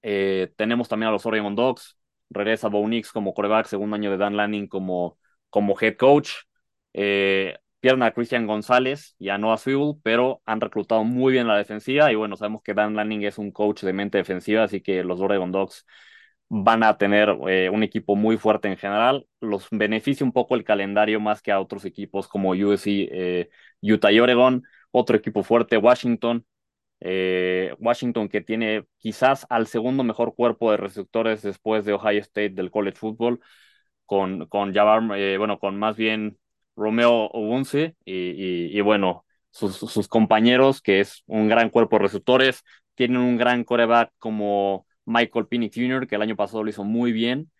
Eh, tenemos también a los Oregon Dogs. Regresa Bo Nix como coreback, segundo año de Dan Lanning como, como head coach. Eh, pierden a Christian González y a Noah pero han reclutado muy bien la defensiva. Y bueno, sabemos que Dan Lanning es un coach de mente defensiva, así que los Oregon Dogs van a tener eh, un equipo muy fuerte en general. Los beneficia un poco el calendario más que a otros equipos como USC, eh, Utah y Oregon. Otro equipo fuerte, Washington. Eh, Washington que tiene quizás al segundo mejor cuerpo de receptores después de Ohio State del college football, con, con bueno, con más bien Romeo Obunce y, y, bueno, sus, compañeros, que es un gran cuerpo de receptores, tienen un gran coreback como Michael Penix Jr., que el año pasado lo hizo muy bien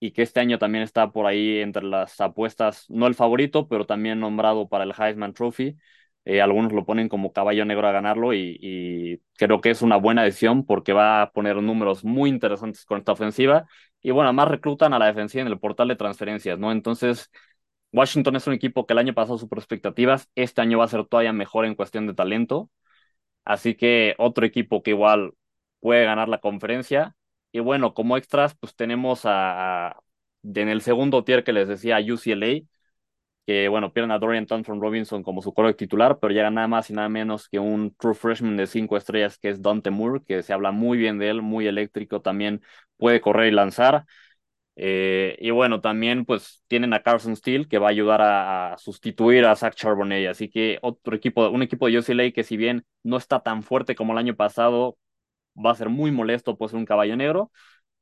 y que este año también está por ahí entre las apuestas, no el favorito, pero también nombrado para el Heisman Trophy. Eh, algunos lo ponen como caballo negro a ganarlo y, creo que es una buena decisión porque va a poner números muy interesantes con esta ofensiva. Y bueno, además reclutan a la defensiva en el portal de transferencias, ¿no? Entonces, Washington es un equipo que el año pasado super expectativas, este año va a ser todavía mejor en cuestión de talento. Así que otro equipo que igual puede ganar la conferencia. Y bueno, como extras, pues tenemos a, en el segundo tier que les decía, a UCLA, que bueno, pierden a Dorian Thompson Robinson como su core titular, pero llega nada más y nada menos que un true freshman de cinco estrellas que es Dante Moore, que se habla muy bien de él, muy eléctrico, también puede correr y lanzar. Eh, y bueno, también pues tienen a Carson Steele que va a ayudar a, a, sustituir a Zach Charbonnet. Así que otro equipo, un equipo de UCLA que si bien no está tan fuerte como el año pasado, va a ser muy molesto, puede ser un caballo negro.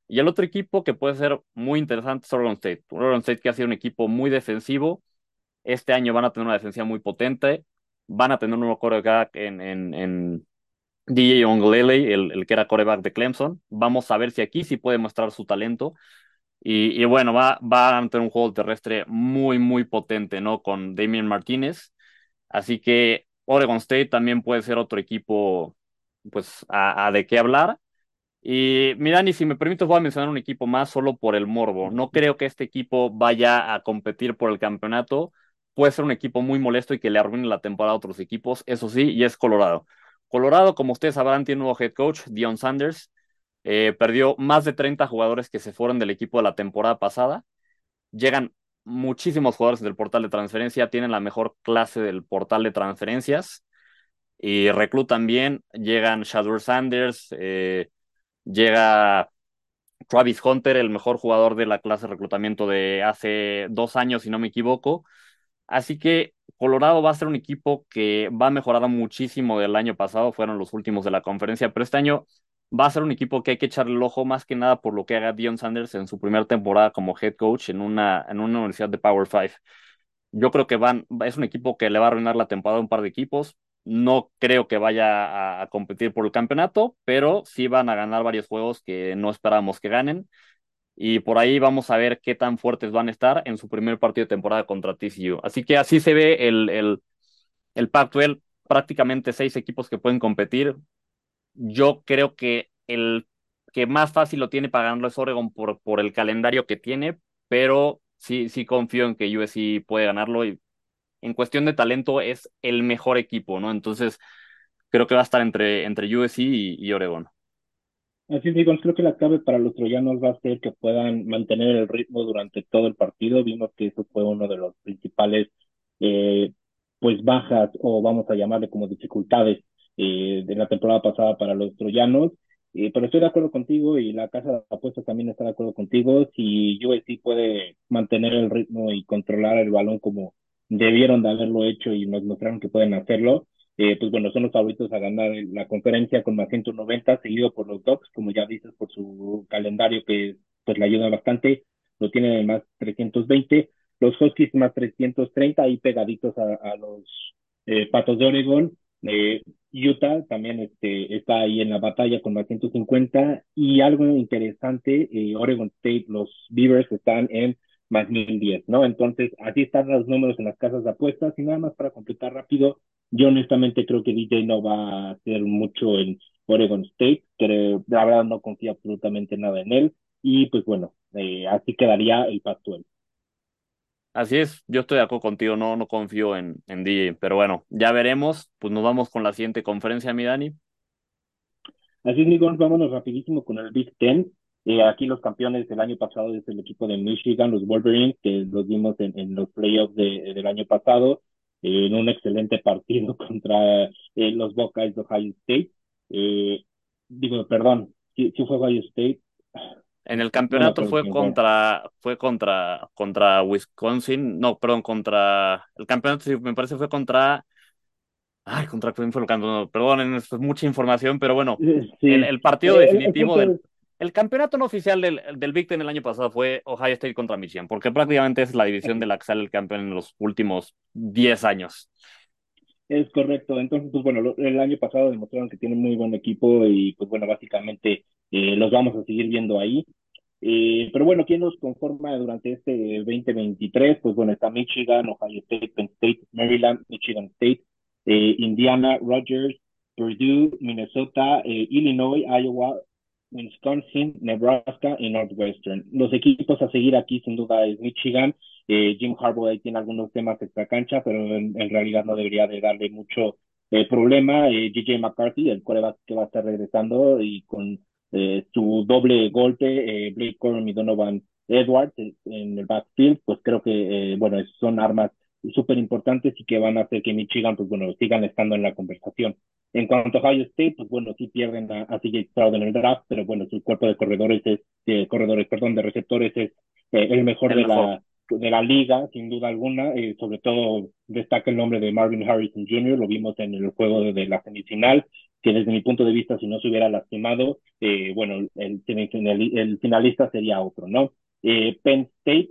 Y el otro equipo que puede ser muy interesante es Oregon State. Oregon State que ha sido un equipo muy defensivo. Este año van a tener una defensiva muy potente. Van a tener un nuevo coreback en, en, en DJ Ongelele, el, el que era coreback de Clemson. Vamos a ver si aquí sí puede mostrar su talento. Y, y, bueno, va, va a tener un juego terrestre muy, muy potente, ¿no? Con Damien Martínez. Así que Oregon State también puede ser otro equipo pues a, de qué hablar. Y mira, ni si me permites, voy a mencionar un equipo más solo por el morbo. No creo que este equipo vaya a competir por el campeonato. Puede ser un equipo muy molesto y que le arruine la temporada a otros equipos, eso sí, y es Colorado. Colorado, como ustedes sabrán, tiene un nuevo head coach, Dion Sanders. Eh, perdió más de 30 jugadores que se fueron del equipo de la temporada pasada. Llegan muchísimos jugadores del portal de transferencia, tienen la mejor clase del portal de transferencias y reclutan bien, llegan Shadur Sanders, eh, llega Travis Hunter, el mejor jugador de la clase de reclutamiento de hace dos años, si no me equivoco. Así que Colorado va a ser un equipo que va a mejorar muchísimo del año pasado, fueron los últimos de la conferencia, pero este año va a ser un equipo que hay que echarle el ojo más que nada por lo que haga Dion Sanders en su primera temporada como head coach en una, en una universidad de Power 5. Yo creo que van, es un equipo que le va a arruinar la temporada a un par de equipos, no creo que vaya a, competir por el campeonato, pero sí van a ganar varios juegos que no esperábamos que ganen. Y por ahí vamos a ver qué tan fuertes van a estar en su primer partido de temporada contra TCU. Así que así se ve el, el, el Pac-12, prácticamente seis equipos que pueden competir. Yo creo que el que más fácil lo tiene para ganarlo es Oregon por, por el calendario que tiene, pero sí, sí confío en que USC puede ganarlo y en cuestión de talento es el mejor equipo, ¿no? Entonces, creo que va a estar entre, entre USC y, y Oregon. Así digo, creo que la clave para los troyanos va a ser que puedan mantener el ritmo durante todo el partido. Vimos que eso fue uno de los principales, eh, pues, bajas o vamos a llamarle como dificultades eh, de la temporada pasada para los troyanos. Eh, pero estoy de acuerdo contigo y la casa de apuestas también está de acuerdo contigo. Si USC puede mantener el ritmo y controlar el balón como debieron de haberlo hecho y nos mostraron que pueden hacerlo, eh, pues bueno, son los favoritos a ganar la conferencia con más 190, seguido por los Dogs, como ya dices, por su calendario que pues le ayuda bastante, lo tienen más 320, los Huskies más 330, ahí pegaditos a, los eh, Patos de Oregon, eh, Utah también este, está ahí en la batalla con más 150 y algo interesante, eh, Oregon State, los Beavers están en más 1010, ¿no? Entonces, así están los números en las casas de apuestas y nada más para completar rápido, yo honestamente creo que DJ no va a hacer mucho en Oregon State, pero la verdad no confío absolutamente nada en él y pues bueno, eh, así quedaría el Pac-12. Así es, yo estoy de acuerdo contigo, no, no confío en, en DJ, pero bueno, ya veremos, pues nos vamos con la siguiente conferencia, mi Dani. Así es, Miguel, vámonos rapidísimo con el Big Ten. Eh, aquí los campeones del año pasado es el equipo de Michigan, los Wolverines, que los vimos en, en los playoffs de, del año pasado, eh, en un excelente partido contra eh, los Buckeyes de Ohio State. digo, perdón, si, fue Ohio State. En el campeonato fue contra, fue contra, contra Wisconsin, no, perdón, contra, el campeonato me parece fue contra, ay, contra perdón, es mucha información, pero bueno, el, partido definitivo del el campeonato no oficial del, del Big Ten el año pasado fue Ohio State contra Michigan, porque prácticamente es la división de la que sale el campeón en los últimos 10 años. Es correcto. Entonces, pues bueno, el año pasado demostraron que tienen muy buen equipo y pues bueno, básicamente eh, los vamos a seguir viendo ahí. Eh, pero bueno, ¿quién nos conforma durante este 2023? Pues bueno, está Michigan, Ohio State, Penn State, Maryland, Michigan State, eh, Indiana, Rogers, Purdue, Minnesota, Illinois, Iowa, Wisconsin, Nebraska y Northwestern. Los equipos a seguir aquí sin duda es Michigan. Eh, Jim Harbaugh ahí tiene algunos temas extra cancha, pero en, realidad no debería de darle mucho eh, problema. Eh, DJ McCarthy, el coreback que va a estar regresando y con eh, su doble golpe, Blake Corum y Donovan Edwards en el backfield, pues creo que, bueno, son armas súper importantes y que van a hacer que Michigan, pues bueno, sigan estando en la conversación. En cuanto a Ohio State, pues bueno, sí pierden a, a CJ Stroud en el draft, pero bueno, su cuerpo de corredores es, de corredores, perdón, de receptores es eh, el mejor de la de la liga, sin duda alguna, eh, sobre todo destaca el nombre de Marvin Harrison Jr., lo vimos en el juego de, la semifinal, que desde mi punto de vista, si no se hubiera lastimado, eh, bueno, el, el, finalista sería otro, ¿no? Penn State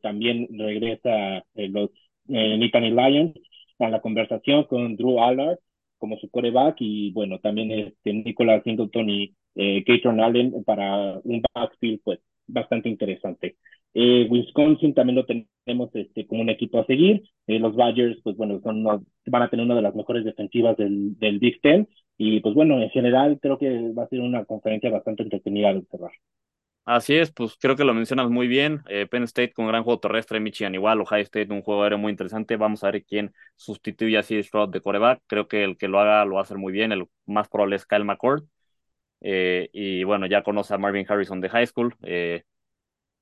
también regresa los Nittany Lions a la conversación con Drew Allard, como su coreback y bueno, también este Nicolas Singleton y eh, Allen para un backfield pues bastante interesante. Eh, Wisconsin también lo tenemos este, como un equipo a seguir. Eh, los Badgers, pues bueno, son van a tener una de las mejores defensivas del, del Big Ten. Y pues bueno, en general creo que va a ser una conferencia bastante entretenida de observar. Así es, pues creo que lo mencionas muy bien. Eh, Penn State con un gran juego terrestre, Michigan igual, Ohio State un juego aéreo muy interesante. Vamos a ver quién sustituye a C. Stroud de coreback. Creo que el que lo haga lo va a hacer muy bien. El más probable es Kyle McCord. Eh, y bueno, ya conoce a Marvin Harrison de high school. Eh,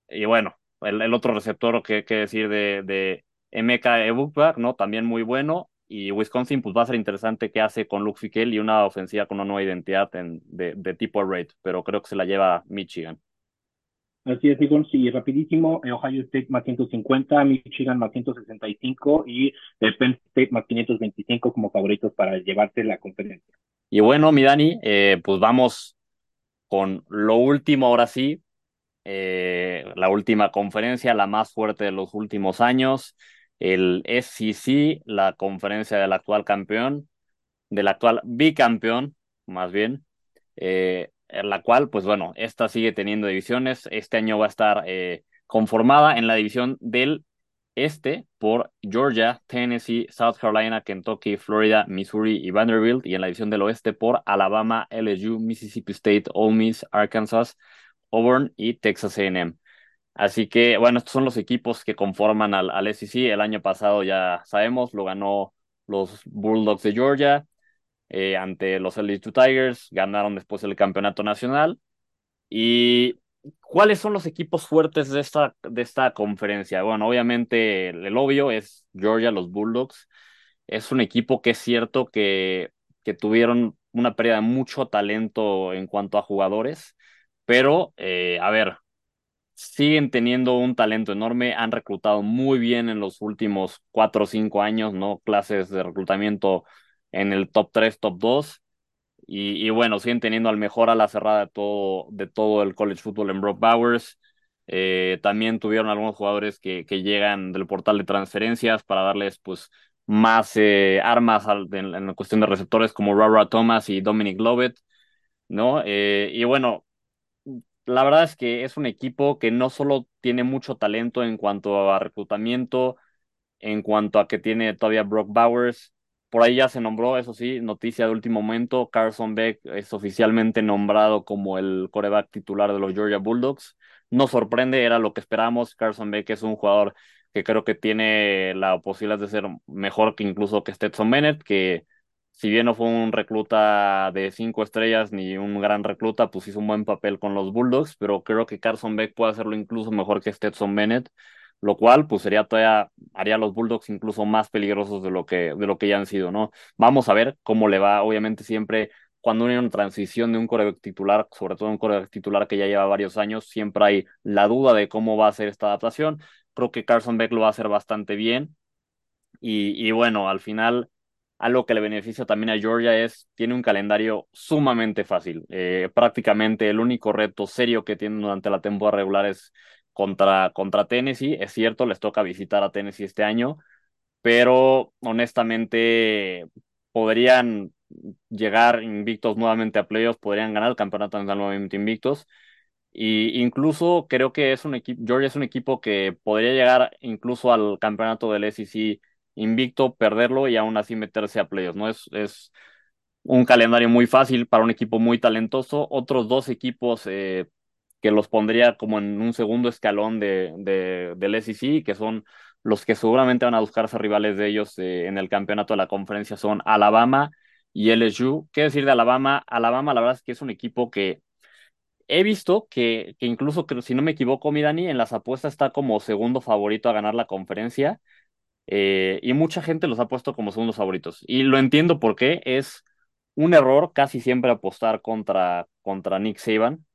y bueno, el, otro receptor, que, que decir de, de Emeka Ebukbak, ¿no? También muy bueno. Y Wisconsin, pues va a ser interesante qué hace con Luke Fickell y una ofensiva con una nueva identidad en, de, de tipo rate, pero creo que se la lleva Michigan. Así es, digo, sí, rapidísimo, eh, Ohio State más 150, Michigan más 165 y el Penn State más 525 como favoritos para llevarse la conferencia. Y bueno, mi Dani, eh, pues vamos con lo último ahora sí, eh, la última conferencia, la más fuerte de los últimos años, el SEC, la conferencia del actual campeón. del actual bicampeón, más bien, eh, la cual, pues bueno, esta sigue teniendo divisiones. Este año va a estar eh, conformada en la división del este por Georgia, Tennessee, South Carolina, Kentucky, Florida, Missouri y Vanderbilt, y en la división del oeste por Alabama, LSU, Mississippi State, Ole Miss, Arkansas, Auburn y Texas A&M. Así que, bueno, estos son los equipos que conforman al, al SEC. El año pasado ya sabemos, lo ganó los Bulldogs de Georgia eh, ante los LSU Tigers, ganaron después el campeonato nacional. ¿Y cuáles son los equipos fuertes de esta, de esta conferencia? Bueno, obviamente el, obvio es Georgia, los Bulldogs. Es un equipo que es cierto que, que tuvieron una pérdida de mucho talento en cuanto a jugadores, pero eh, a ver, siguen teniendo un talento enorme, han reclutado muy bien en los últimos cuatro o cinco años, ¿no? Clases de reclutamiento en el top 3, top 2. Y, y, bueno, siguen teniendo al mejor a la cerrada de todo, de todo el college football en Brock Bowers. Eh, también tuvieron algunos jugadores que, que llegan del portal de transferencias para darles pues más eh, armas en, la cuestión de receptores como Rara Thomas y Dominic Lovett, ¿no? Eh, y bueno, la verdad es que es un equipo que no solo tiene mucho talento en cuanto a reclutamiento, en cuanto a que tiene todavía Brock Bowers, por ahí ya se nombró, eso sí, noticia de último momento, Carson Beck es oficialmente nombrado como el coreback titular de los Georgia Bulldogs. No sorprende, era lo que esperamos. Carson Beck es un jugador que creo que tiene la posibilidad de ser mejor que incluso que Stetson Bennett, que si bien no fue un recluta de cinco estrellas ni un gran recluta, pues hizo un buen papel con los Bulldogs, pero creo que Carson Beck puede hacerlo incluso mejor que Stetson Bennett lo cual pues sería todavía, haría a los Bulldogs incluso más peligrosos de lo que, de lo que ya han sido, ¿no? Vamos a ver cómo le va, obviamente siempre cuando hay una transición de un coreback titular, sobre todo un coreback titular que ya lleva varios años, siempre hay la duda de cómo va a ser esta adaptación. Creo que Carson Beck lo va a hacer bastante bien. Y, y bueno, al final, algo que le beneficia también a Georgia es, tiene un calendario sumamente fácil. Eh, prácticamente el único reto serio que tienen durante la temporada regular es contra, contra Tennessee. Es cierto, les toca visitar a Tennessee este año, pero honestamente podrían llegar invictos nuevamente a playoffs, podrían ganar el campeonato nacional nuevamente invictos. Y incluso creo que es un equipo, Georgia es un equipo que podría llegar incluso al campeonato del SEC invicto, perderlo y aún así meterse a playoffs, ¿no? Es, es un calendario muy fácil para un equipo muy talentoso. Otros dos equipos eh, que los pondría como en un segundo escalón de, de, del SEC, que son los que seguramente van a buscarse rivales de ellos eh, en el campeonato de la conferencia, son Alabama y LSU. ¿Qué decir de Alabama? Alabama, la verdad es que es un equipo que he visto que, que incluso, si no me equivoco, mi Dani, en las apuestas está como segundo favorito a ganar la conferencia. Eh, y mucha gente los ha puesto como segundos favoritos. Y lo entiendo porque es un error casi siempre apostar contra, contra Nick Saban.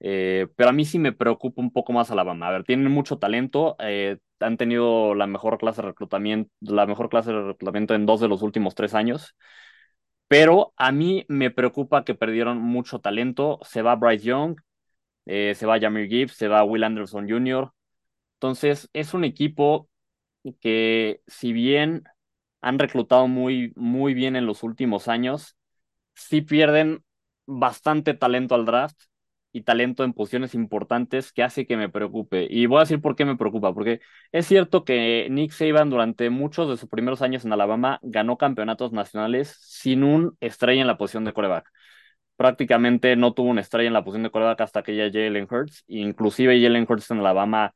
Eh, pero a mí sí me preocupa un poco más Alabama. A ver, tienen mucho talento, eh, han tenido la mejor clase de reclutamiento, la mejor clase de reclutamiento en dos de los últimos tres años. Pero a mí me preocupa que perdieron mucho talento. Se va Bryce Young, eh, se va Jamir Gibbs, se va Will Anderson Jr. Entonces, es un equipo que, si bien han reclutado muy, muy bien en los últimos años, sí pierden bastante talento al draft y talento en posiciones importantes que hace que me preocupe. Y voy a decir por qué me preocupa, porque es cierto que Nick Saban durante muchos de sus primeros años en Alabama ganó campeonatos nacionales sin un estrella en la posición de coreback. Prácticamente no tuvo una estrella en la posición de coreback hasta que ya Jalen Hurts, inclusive Jalen Hurts en Alabama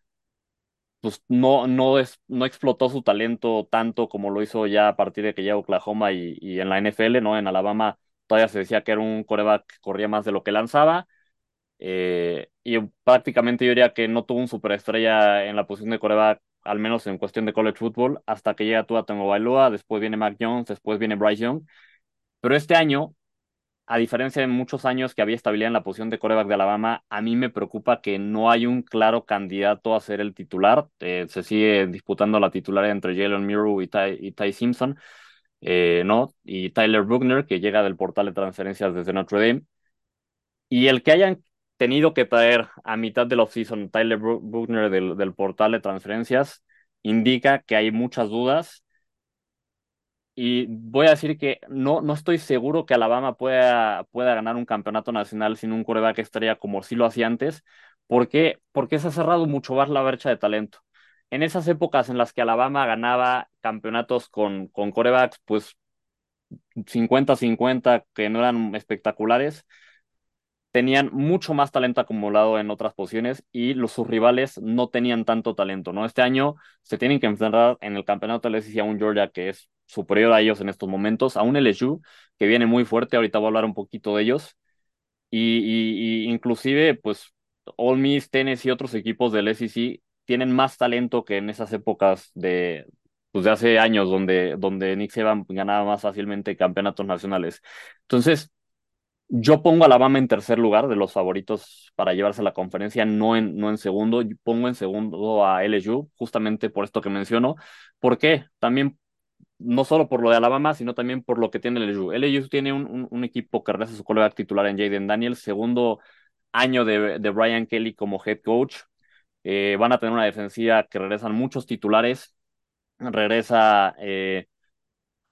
pues no, no, es, no explotó su talento tanto como lo hizo ya a partir de que llegó Oklahoma y, y en la NFL, ¿no? En Alabama todavía se decía que era un coreback que corría más de lo que lanzaba eh, y prácticamente yo diría que no tuvo un superestrella en la posición de coreback, al menos en cuestión de college football, hasta que llega Tua Bailoa, después viene Mac Jones, después viene Bryce Young. Pero este año, a diferencia de muchos años que había estabilidad en la posición de coreback de Alabama, a mí me preocupa que no hay un claro candidato a ser el titular. Eh, se sigue disputando la titular entre Jalen Murrow y Ty, Simpson, eh, ¿no? Y Tyler Buckner, que llega del portal de transferencias desde Notre Dame. Y el que hayan tenido que traer a mitad de la offseason Tyler Buchner del, del portal de transferencias indica que hay muchas dudas y voy a decir que no, no estoy seguro que Alabama pueda, pueda ganar un campeonato nacional sin un coreback estrella como sí lo hacía antes. ¿Por qué? Porque se ha cerrado mucho más la brecha de talento. En esas épocas en las que Alabama ganaba campeonatos con, con corebacks, pues 50-50, que no eran espectaculares, tenían mucho más talento acumulado en otras posiciones y los, sus rivales no tenían tanto talento, ¿no? Este año se tienen que enfrentar en el campeonato de la a un Georgia que es superior a ellos en estos momentos, a un LSU que viene muy fuerte, ahorita voy a hablar un poquito de ellos, y, inclusive, pues, Ole Miss, Tennessee y otros equipos del SEC tienen más talento que en esas épocas de, pues, de hace años donde, donde Nick Saban ganaba más fácilmente campeonatos nacionales. Entonces, yo pongo a Alabama en tercer lugar de los favoritos para llevarse la conferencia, no en, no en segundo. Yo pongo en segundo a LSU, justamente por esto que menciono. ¿Por qué? También, no solo por lo de Alabama, sino también por lo que tiene LSU. LSU tiene un, un, equipo que regresa su colega titular en Jaden Daniels, segundo año de, de Brian Kelly como head coach. Eh, van a tener una defensiva que regresan muchos titulares. Regresa eh,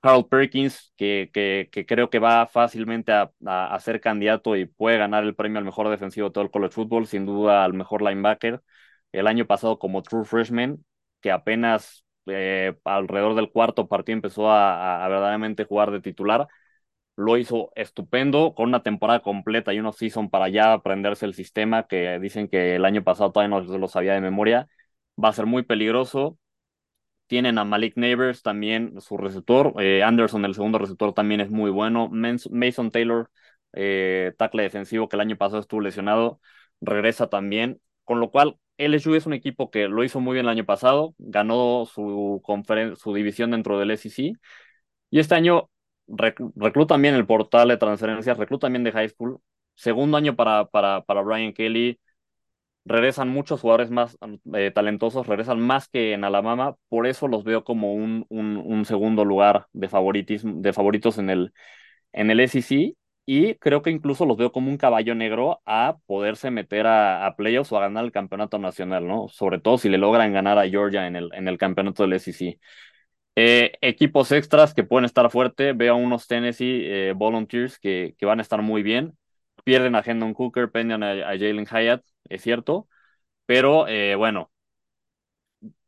Carl Perkins, que, creo que va fácilmente a, a, ser candidato y puede ganar el premio al mejor defensivo de todo el college football, sin duda al mejor linebacker. El año pasado como true freshman, que apenas eh, alrededor del cuarto partido empezó a, a, verdaderamente jugar de titular. Lo hizo estupendo, con una temporada completa y unos season para ya aprenderse el sistema, que dicen que el año pasado todavía no lo sabía de memoria. Va a ser muy peligroso tienen a Malik Neighbors también, su receptor. Eh, Anderson, el segundo receptor, también es muy bueno. Mason Taylor, eh, tackle defensivo que el año pasado estuvo lesionado, regresa también. Con lo cual, LSU es un equipo que lo hizo muy bien el año pasado, ganó su, su división dentro del SEC. Y este año recluta bien el portal de transferencias, recluta bien de high school. Segundo año para, para, para Brian Kelly regresan muchos jugadores más eh, talentosos, regresan más que en Alabama, por eso los veo como un, un, segundo lugar de, de favoritos en el, en el SEC y creo que incluso los veo como un caballo negro a poderse meter a, a playoffs o a ganar el campeonato nacional, ¿no? Sobre todo si le logran ganar a Georgia en el, en el campeonato del SEC. Eh, equipos extras que pueden estar fuerte, veo a unos Tennessee eh, Volunteers que, que van a estar muy bien pierden a Hendon Cooker, pierden a, Jalen Hyatt, es cierto, pero eh, bueno,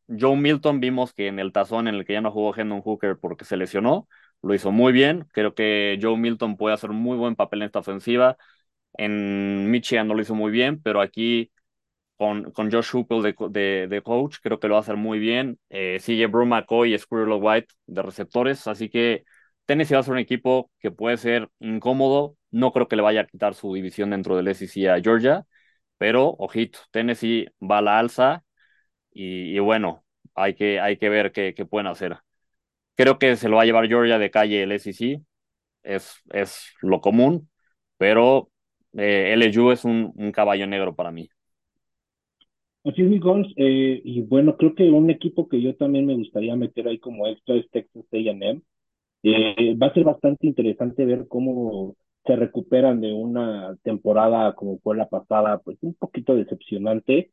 Joe Milton vimos que en el tazón en el que ya no jugó Hendon Hooker porque se lesionó, lo hizo muy bien, creo que Joe Milton puede hacer muy buen papel en esta ofensiva, en Michigan no lo hizo muy bien, pero aquí con, con Josh Hooper de, de, coach, creo que lo va a hacer muy bien. Eh, sigue Bro McCoy y Squirrel White de receptores, así que Tennessee va a ser un equipo que puede ser incómodo, no creo que le vaya a quitar su división dentro del SEC a Georgia, pero ojito, Tennessee va a la alza y, bueno, hay que, hay que ver qué, pueden hacer. Creo que se lo va a llevar Georgia de calle el SEC, es, es lo común, pero eh, LSU es un, caballo negro para mí. Así es, eh, y bueno, creo que un equipo que yo también me gustaría meter ahí como extra es Texas A&M. Eh, va a ser bastante interesante ver cómo se recuperan de una temporada como fue la pasada, pues un poquito decepcionante.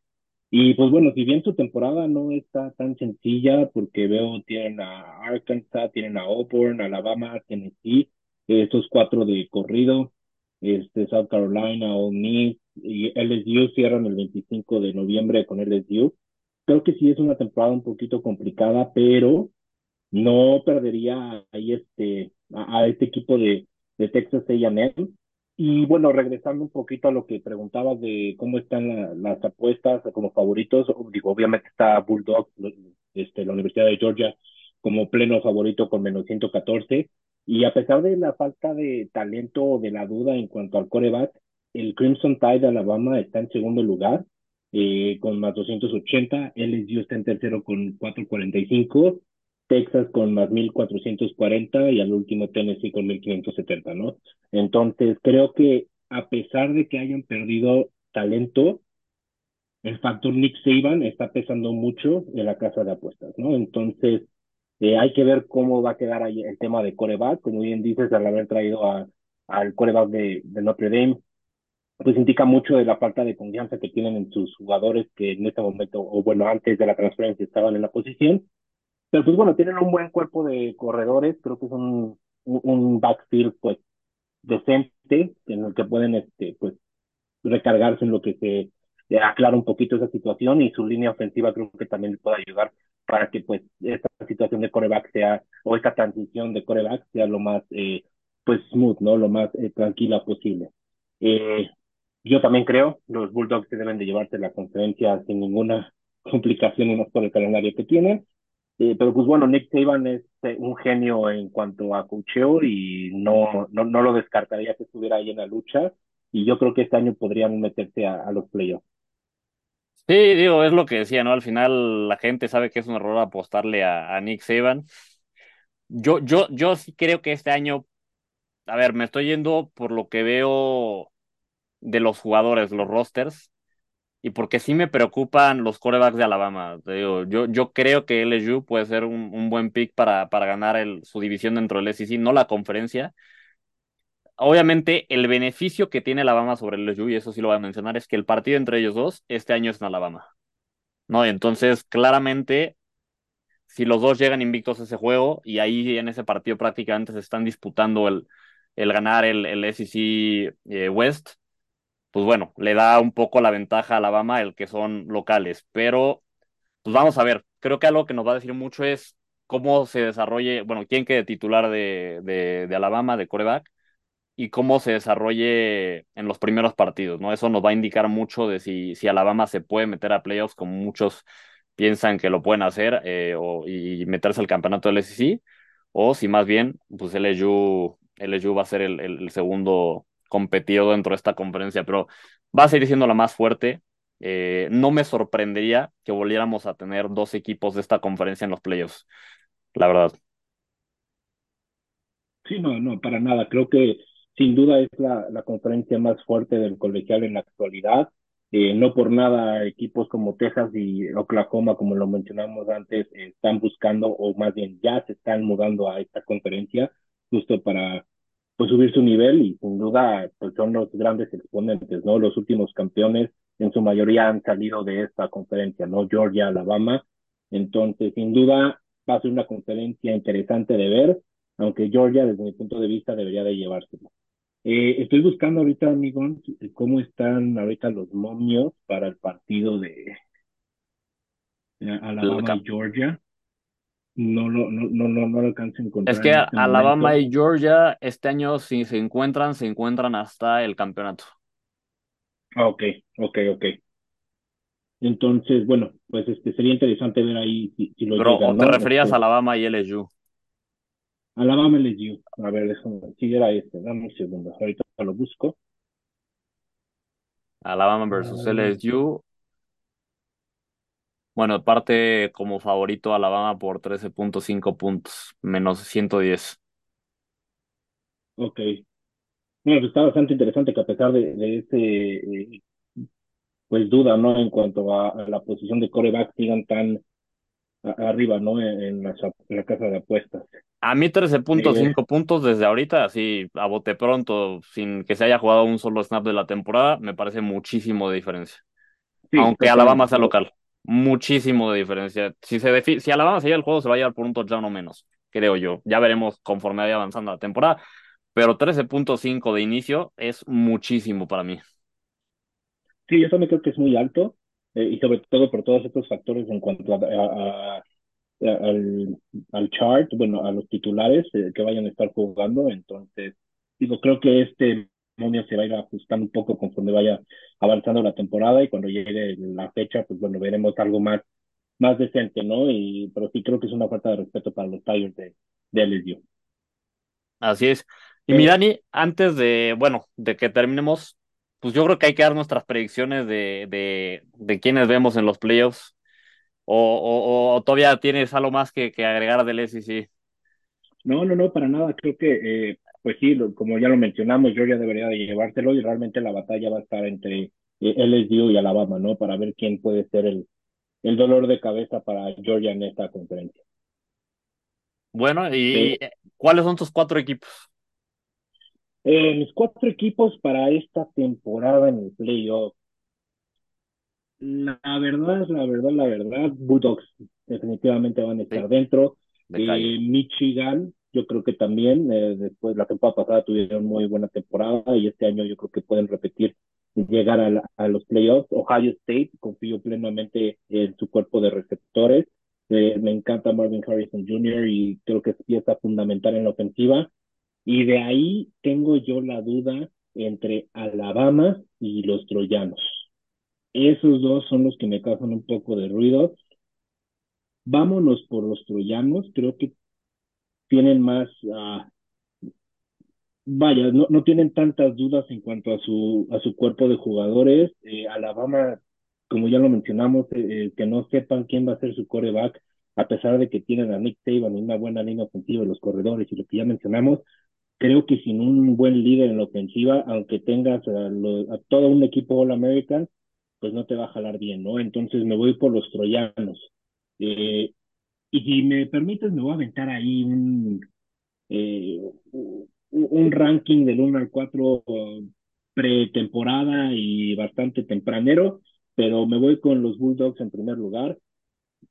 Y pues bueno, si bien su temporada no está tan sencilla, porque veo tienen a Arkansas, tienen a Auburn, Alabama, Tennessee, estos cuatro de corrido, este South Carolina, Ole Miss y LSU cierran el 25 de noviembre con LSU. Creo que sí es una temporada un poquito complicada, pero no perdería ahí este a este equipo de de Texas A&M. Y bueno, regresando un poquito a lo que preguntabas de cómo están las apuestas como favoritos, digo, obviamente está Bulldogs, este, la Universidad de Georgia, como pleno favorito con menos 114. Y a pesar de la falta de talento o de la duda en cuanto al coreback, el Crimson Tide de Alabama está en segundo lugar eh, con más 280, LSU está en tercero con 445 Texas con más 1440 y al último Tennessee con 1570, ¿no? Entonces, creo que a pesar de que hayan perdido talento, el factor Nick Saban está pesando mucho en la casa de apuestas, ¿no? Entonces, eh, hay que ver cómo va a quedar ahí el tema de coreback, como bien dices, al haber traído a, al coreback de, de Notre Dame, pues indica mucho de la falta de confianza que tienen en sus jugadores que en este momento, o bueno, antes de la transferencia estaban en la posición, Pero pues bueno, tienen un buen cuerpo de corredores, creo que es un, un backfield pues decente en el que pueden este pues recargarse en lo que se aclara un poquito esa situación y su línea ofensiva creo que también le puede ayudar para que pues esta situación de coreback sea o esta transición de coreback sea lo más eh, pues smooth, ¿no? Lo más eh, tranquila posible. Eh, yo también creo, los Bulldogs que deben de llevarse la conferencia sin ninguna complicación y más por el calendario que tienen. Eh, pero pues bueno, Nick Saban es eh, un genio en cuanto a cocheo y no, no, no lo descartaría que estuviera ahí en la lucha. Y yo creo que este año podrían meterse a, los playoffs. Sí, digo, es lo que decía, ¿no? Al final la gente sabe que es un error apostarle a, a Nick Saban. Yo, yo, yo sí creo que este año, a ver, me estoy yendo por lo que veo de los jugadores, los rosters, y porque sí me preocupan los corebacks de Alabama. Digo, yo, yo creo que LSU puede ser un, un buen pick para, para ganar su división dentro del SEC, no la conferencia. Obviamente, el beneficio que tiene Alabama sobre LSU, y eso sí lo voy a mencionar, es que el partido entre ellos dos este año es en Alabama. ¿No? Entonces, claramente, si los dos llegan invictos a ese juego, y ahí en ese partido prácticamente se están disputando el, el ganar el, el SEC eh, West, pues bueno, le da un poco la ventaja a Alabama el que son locales, pero pues vamos a ver, creo que algo que nos va a decir mucho es cómo se desarrolle, bueno, quién quede titular de, de, Alabama, de coreback, y cómo se desarrolle en los primeros partidos, ¿no? Eso nos va a indicar mucho de si, si Alabama se puede meter a playoffs, como muchos piensan que lo pueden hacer, eh, o, y meterse al campeonato del SEC, o si más bien, pues LSU, LSU va a ser el, el, el segundo competido dentro de esta conferencia, pero va a seguir siendo la más fuerte. Eh, no me sorprendería que volviéramos a tener dos equipos de esta conferencia en los playoffs, la verdad. Sí, no, no, para nada. Creo que sin duda es la, la conferencia más fuerte del colegial en la actualidad. Eh, no por nada equipos como Texas y Oklahoma, como lo mencionamos antes, están buscando o más bien ya se están mudando a esta conferencia justo para pues subir su nivel y sin duda pues son los grandes exponentes, ¿no? Los últimos campeones en su mayoría han salido de esta conferencia, ¿no? Georgia, Alabama. Entonces, sin duda va a ser una conferencia interesante de ver, aunque Georgia desde mi punto de vista debería de llevárselo. Eh, estoy buscando ahorita, amigos, cómo están ahorita los momios para el partido de Alabama y Georgia. No, no, no, no, no, no lo alcanzo a encontrar. Es que este Alabama momento. y Georgia este año si se encuentran, se encuentran hasta el campeonato. Ah, ok, ok, ok. Entonces, bueno, pues este sería interesante ver ahí si, si lo Pero, llegan, ¿o te referías Este, a Alabama y LSU? Alabama LSU. A ver, déjame, sí era este, dame un segundo, ahorita lo busco. Alabama versus Ah, LSU. Bueno, parte como favorito Alabama por 13.5 puntos, menos 110. ok. Bueno, pues está bastante interesante que a pesar de, de ese, eh, pues duda, ¿no? En cuanto a, a la posición de coreback, sigan tan a- arriba, ¿no? En, en la, en la casa de apuestas. A mí Eh, 13.5 puntos desde ahorita, así a bote pronto, sin que se haya jugado un solo snap de la temporada, me parece muchísimo de diferencia. sí, Aunque. Alabama sea local, muchísimo de diferencia. Si, se si Alabama se el juego, se va a llevar por un touchdown o menos, creo yo. Ya veremos conforme vaya avanzando la temporada. Pero 13.5 de inicio es muchísimo para mí. Sí, yo también creo que es muy alto eh, y sobre todo por todos estos factores en cuanto a- al, al chart, bueno, a los titulares eh, que vayan a estar jugando. Entonces, digo, creo que este momio se va a ir ajustando un poco conforme vaya avanzando la temporada y cuando llegue la fecha, pues bueno, veremos algo más, más decente, ¿no? Y, pero sí creo que es una falta de respeto para los Tigers de, de LSU. Así es. Y Eh, mi Dani, antes de, bueno, de que terminemos, pues yo creo que hay que dar nuestras predicciones de, de, de quiénes vemos en los playoffs. O, o, o todavía tienes algo más que, que agregar del SEC. No, no, no, para nada. Creo que, eh, pues sí, lo- como ya lo mencionamos, Georgia debería de llevárselo y realmente la batalla va a estar entre eh, LSU y Alabama, ¿no? Para ver quién puede ser el, el dolor de cabeza para Georgia en esta conferencia. Bueno, Eh, ¿y y cuáles son tus cuatro equipos? eh, mis cuatro equipos para esta temporada en el playoff. La verdad, la verdad, la verdad, Bulldogs definitivamente van a Sí, estar dentro. de. Eh, Michigan, yo creo que también, eh, después la temporada pasada tuvieron muy buena temporada y este año yo creo que pueden repetir llegar a los playoffs. Ohio State, confío plenamente en su cuerpo de receptores. Eh, me encanta Marvin Harrison Jr. y creo que es pieza fundamental en la ofensiva. Y de ahí tengo yo la duda entre Alabama y los Troyanos. Esos dos son los que me causan un poco de ruido. Vámonos por los troyanos, creo que tienen más, uh, vaya, no, no, tienen tantas dudas en cuanto a su, a su cuerpo de jugadores. Eh, Alabama, como ya lo mencionamos, eh, que no sepan quién va a ser su coreback, a pesar de que tienen a Nick Saban y una buena línea ofensiva de los corredores y lo que ya mencionamos, creo que sin un buen líder en la ofensiva, aunque tengas a, a todo un equipo All American, pues no te va a jalar bien, ¿no? Entonces me voy por los troyanos. Eh, y si me permites, me voy a aventar ahí un, eh, un ranking del 1 al 4 pretemporada y bastante tempranero, pero me voy con los Bulldogs en primer lugar,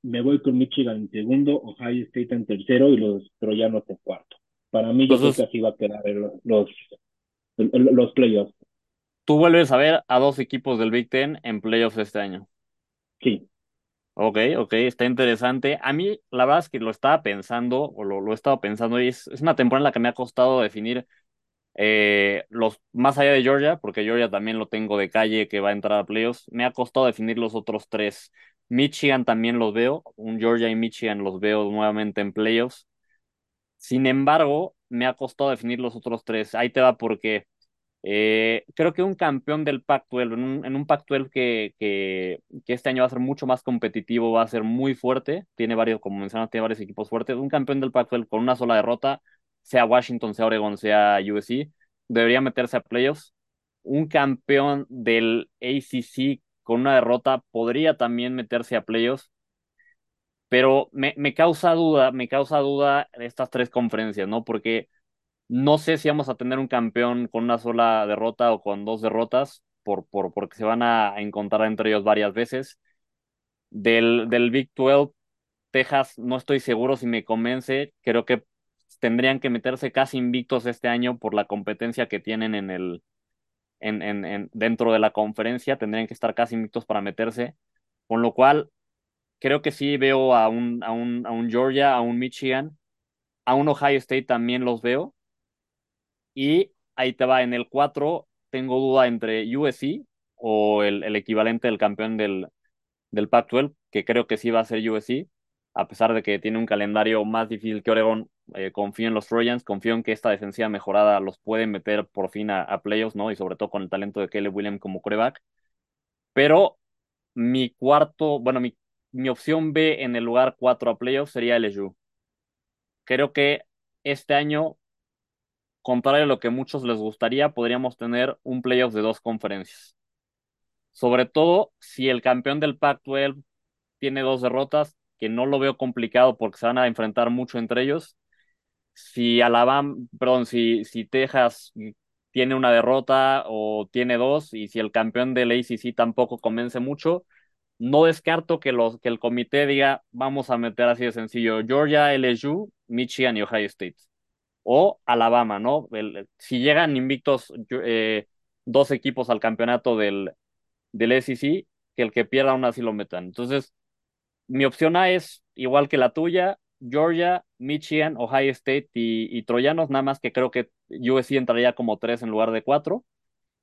me voy con Michigan en segundo, Ohio State en tercero y los Troyanos en cuarto. Para mí yo creo que así va a quedar los, los, los playoffs. tú vuelves a ver a dos equipos del Big Ten en playoffs este año. Sí. Ok, ok, está interesante. A mí, la verdad es que lo estaba pensando, o lo, lo he estado pensando, y es, es una temporada en la que me ha costado definir eh, los más allá de Georgia, porque Georgia también lo tengo de calle que va a entrar a playoffs. Me ha costado definir los otros tres. Michigan también los veo, un Georgia y Michigan los veo nuevamente en playoffs. Sin embargo, me ha costado definir los otros tres. Ahí te va porque eh, creo que un campeón del Pac-12, en un, en un Pac-12 que, que, que, este año va a ser mucho más competitivo, va a ser muy fuerte, tiene varios, como mencionas, tiene varios equipos fuertes, un campeón del Pac-12 con una sola derrota, sea Washington, sea Oregon, sea USC, debería meterse a playoffs. Un campeón del ACC con una derrota podría también meterse a playoffs, pero me, me causa duda, me causa duda estas tres conferencias, ¿no? Porque no sé si vamos a tener un campeón con una sola derrota o con dos derrotas, por, por, porque se van a encontrar entre ellos varias veces. Del, del Big 12, Texas, no estoy seguro si me convence. Creo que tendrían que meterse casi invictos este año por la competencia que tienen en el, en, en, en, dentro de la conferencia. Tendrían que estar casi invictos para meterse. Con lo cual, creo que sí veo a un, a un, a un Georgia, a un Michigan, a un Ohio State también los veo Y ahí te va, en el 4 tengo duda entre USC o el, el equivalente del campeón del, del Pac-12, que creo que sí va a ser USC, a pesar de que tiene un calendario más difícil que Oregon. Eh, confío en los Trojans, confío en que esta defensiva mejorada los puede meter por fin a, playoffs, ¿no? Y sobre todo con el talento de Caleb Williams como coreback. Pero mi cuarto, bueno, mi, mi opción B en el lugar 4 a playoffs sería LSU. Creo que este año contrario a lo que muchos les gustaría, podríamos tener un playoff de dos conferencias. Sobre todo si el campeón del Pac-12 tiene dos derrotas, que no lo veo complicado porque se van a enfrentar mucho entre ellos. Si Alabama, perdón, si, si Texas tiene una derrota o tiene dos, y si el campeón del ACC tampoco convence mucho, no descarto que, los, que el comité diga, vamos a meter así de sencillo, Georgia, LSU, Michigan y Ohio State o Alabama, ¿no? Si llegan invictos eh, dos equipos al campeonato del, del SEC, que el que pierda aún así lo metan. Entonces, mi opción A es igual que la tuya, Georgia, Michigan, Ohio State y, y Troyanos, nada más que creo que USC entraría como tres en lugar de cuatro.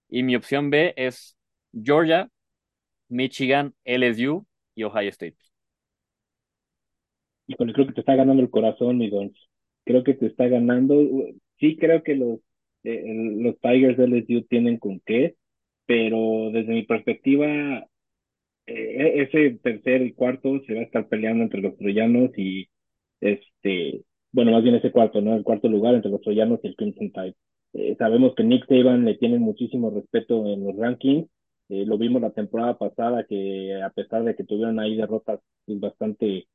Y mi opción B es Georgia, Michigan, LSU y Ohio State. Híjole, creo que te está ganando el corazón, mi don. Creo que te está ganando. Sí, creo que los, eh, los Tigers de LSU tienen con qué, pero desde mi perspectiva, eh, ese tercer y cuarto se va a estar peleando entre los troyanos y este, bueno, más bien ese cuarto, ¿no? El cuarto lugar entre los troyanos y el Crimson Tide. Eh, sabemos que Nick Saban le tiene muchísimo respeto en los rankings. Lo vimos la temporada pasada que a pesar de que tuvieron ahí derrotas pues, bastante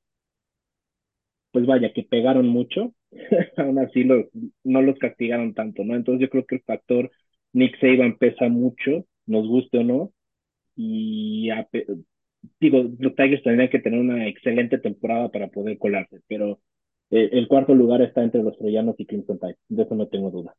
pues vaya, que pegaron mucho, aún así no los castigaron tanto, ¿no? Entonces yo creo que el factor Nick Saban pesa mucho, nos guste o no, y digo, los Tigers tendrían que tener una excelente temporada para poder colarse, pero eh, el cuarto lugar está entre los Troyanos y Crimson Tide, de eso no tengo duda.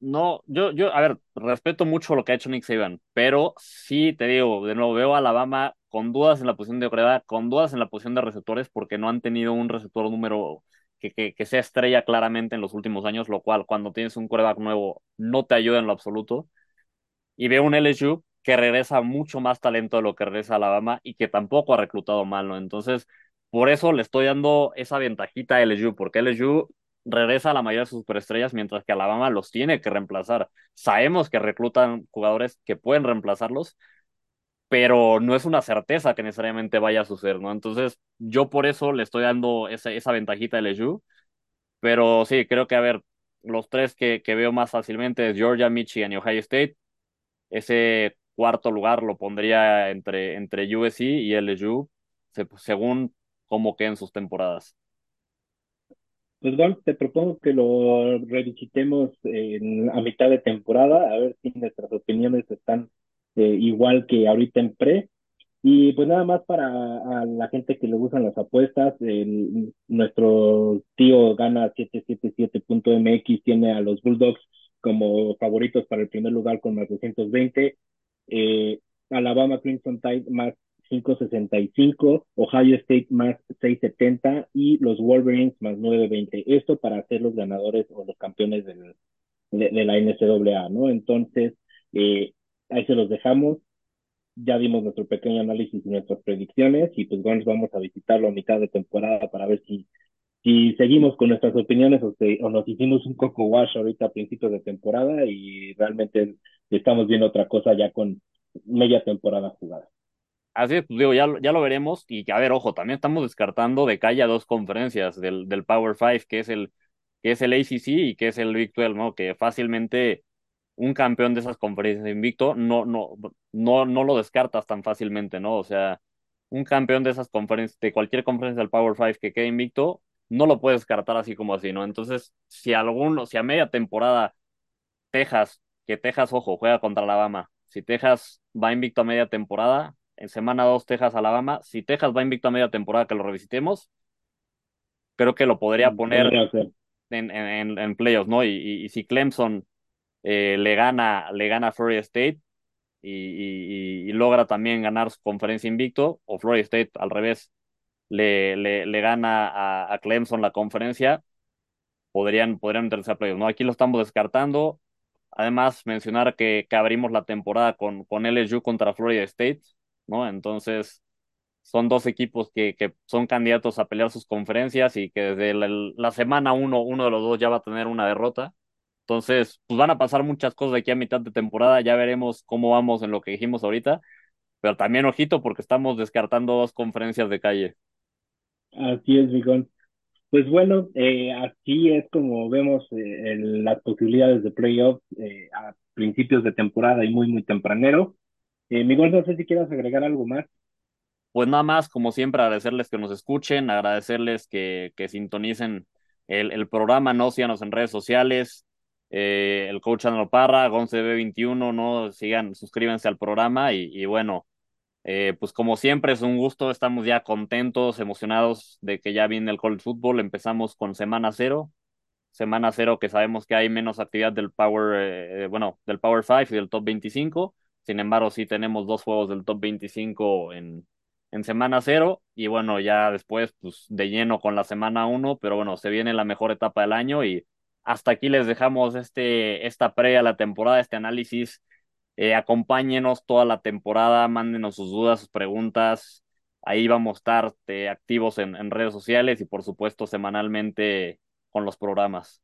No, yo, yo, a ver, respeto mucho lo que ha hecho Nick Saban, pero sí te digo, de nuevo, veo a Alabama con dudas en la posición de coreback, con dudas en la posición de receptores, porque no han tenido un receptor número que, que, que sea estrella claramente en los últimos años, lo cual cuando tienes un coreback nuevo no te ayuda en lo absoluto. Y veo un LSU que regresa mucho más talento de lo que regresa Alabama y que tampoco ha reclutado mal, ¿no? Entonces, por eso le estoy dando esa ventajita a LSU, porque LSU regresa a la mayoría de sus superestrellas, mientras que Alabama los tiene que reemplazar. Sabemos que reclutan jugadores que pueden reemplazarlos, pero no es una certeza que necesariamente vaya a suceder, ¿no? Entonces, yo por eso le estoy dando esa, esa ventajita a LSU, pero sí, creo que, a ver, los tres que, que veo más fácilmente es Georgia, Michigan y Ohio State. Ese cuarto lugar lo pondría entre, entre USC y LSU, según cómo queden sus temporadas. Pues bueno, te propongo que lo revisitemos en, a mitad de temporada, a ver si nuestras opiniones están eh, igual que ahorita en pre. Y pues nada más para a la gente que le gustan las apuestas, nuestro tío gana 777.mx, tiene a los Bulldogs como favoritos para el primer lugar con más 220, eh, Alabama Crimson Tide más 565, Ohio State más 670 y los Wolverines más 920. Esto para ser los ganadores o los campeones del, de, de, la NCAA, ¿no? Entonces, eh, ahí se los dejamos. Ya dimos nuestro pequeño análisis y nuestras predicciones y pues bueno, vamos a visitarlo a mitad de temporada para ver si, si seguimos con nuestras opiniones o, se, o nos hicimos un coco wash ahorita a principios de temporada y realmente estamos viendo otra cosa ya con media temporada jugada. Así es, pues digo, ya, ya lo veremos. Y a ver, ojo, también estamos descartando de calle a dos conferencias del, del Power Five, que es el, que es el ACC y que es el Big 12, ¿no? Que fácilmente un campeón de esas conferencias invicto no, no, no, no lo descartas tan fácilmente, ¿no? O sea, un campeón de esas conferencias, de cualquier conferencia del Power Five que quede invicto, no lo puedes descartar así como así, ¿no? Entonces, si alguno, si a media temporada Texas, que Texas, ojo, juega contra Alabama, si Texas va invicto a media temporada, en semana 2 Texas, Alabama. Si Texas va invicto a media temporada que lo revisitemos, creo que lo podría poner en, en, en playoffs, ¿no? Y, y, y, si Clemson eh, le gana le gana Florida State y, y, logra también ganar su conferencia invicto, o Florida State al revés, le, le, le gana a, Clemson la conferencia, podrían, podrían meterse a playoffs, ¿no? Aquí lo estamos descartando. Además, mencionar que, que abrimos la temporada con, con LSU contra Florida State, ¿no? Entonces, son dos equipos que, que son candidatos a pelear sus conferencias y que desde la, la semana uno, uno de los dos ya va a tener una derrota. Entonces, pues van a pasar muchas cosas de aquí a mitad de temporada, ya veremos cómo vamos en lo que dijimos ahorita, pero también ojito porque estamos descartando dos conferencias de calle. Así es, Miguel. Pues bueno, eh, así es como vemos eh, el, las posibilidades de playoffs eh, a principios de temporada y muy, muy tempranero. Eh, Miguel, no sé si quieras agregar algo más. Pues nada más, como siempre, agradecerles que nos escuchen, agradecerles que, que sintonicen el, el programa, no síganos en redes sociales, eh, el coach Andro Parra, GonceB21, no sigan, suscríbanse al programa y, y bueno, eh, pues como siempre es un gusto, estamos ya contentos, emocionados de que ya viene el college football, empezamos con semana cero, semana cero que sabemos que hay menos actividad del Power, eh, bueno, del Power 5 y del Top 25, sin embargo, sí tenemos dos juegos del top 25 en, en semana cero y bueno, ya después pues de lleno con la semana uno, pero bueno, se viene la mejor etapa del año y hasta aquí les dejamos este, esta pre a la temporada, este análisis. Eh, acompáñenos toda la temporada, mándenos sus dudas, sus preguntas. Ahí vamos a estar eh, activos en, redes sociales y por supuesto semanalmente con los programas.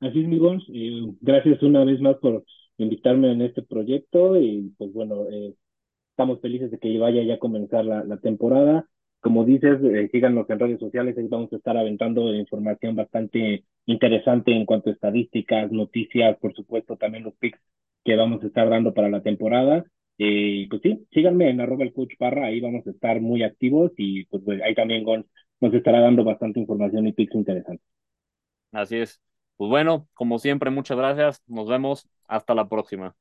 Así es, amigos. Eh, gracias una vez más por invitarme en este proyecto y pues bueno, eh, estamos felices de que vaya ya a comenzar la temporada. Como dices, eh, síganos en redes sociales, ahí vamos a estar aventando información bastante interesante en cuanto a estadísticas, noticias, por supuesto también los picks que vamos a estar dando para la temporada. Eh, pues sí, síganme en arroba el coach Parra, ahí vamos a estar muy activos y pues, ahí también Gon nos estará dando bastante información y picks interesantes. Así es. Pues bueno, como siempre, muchas gracias. Nos vemos. Hasta la próxima.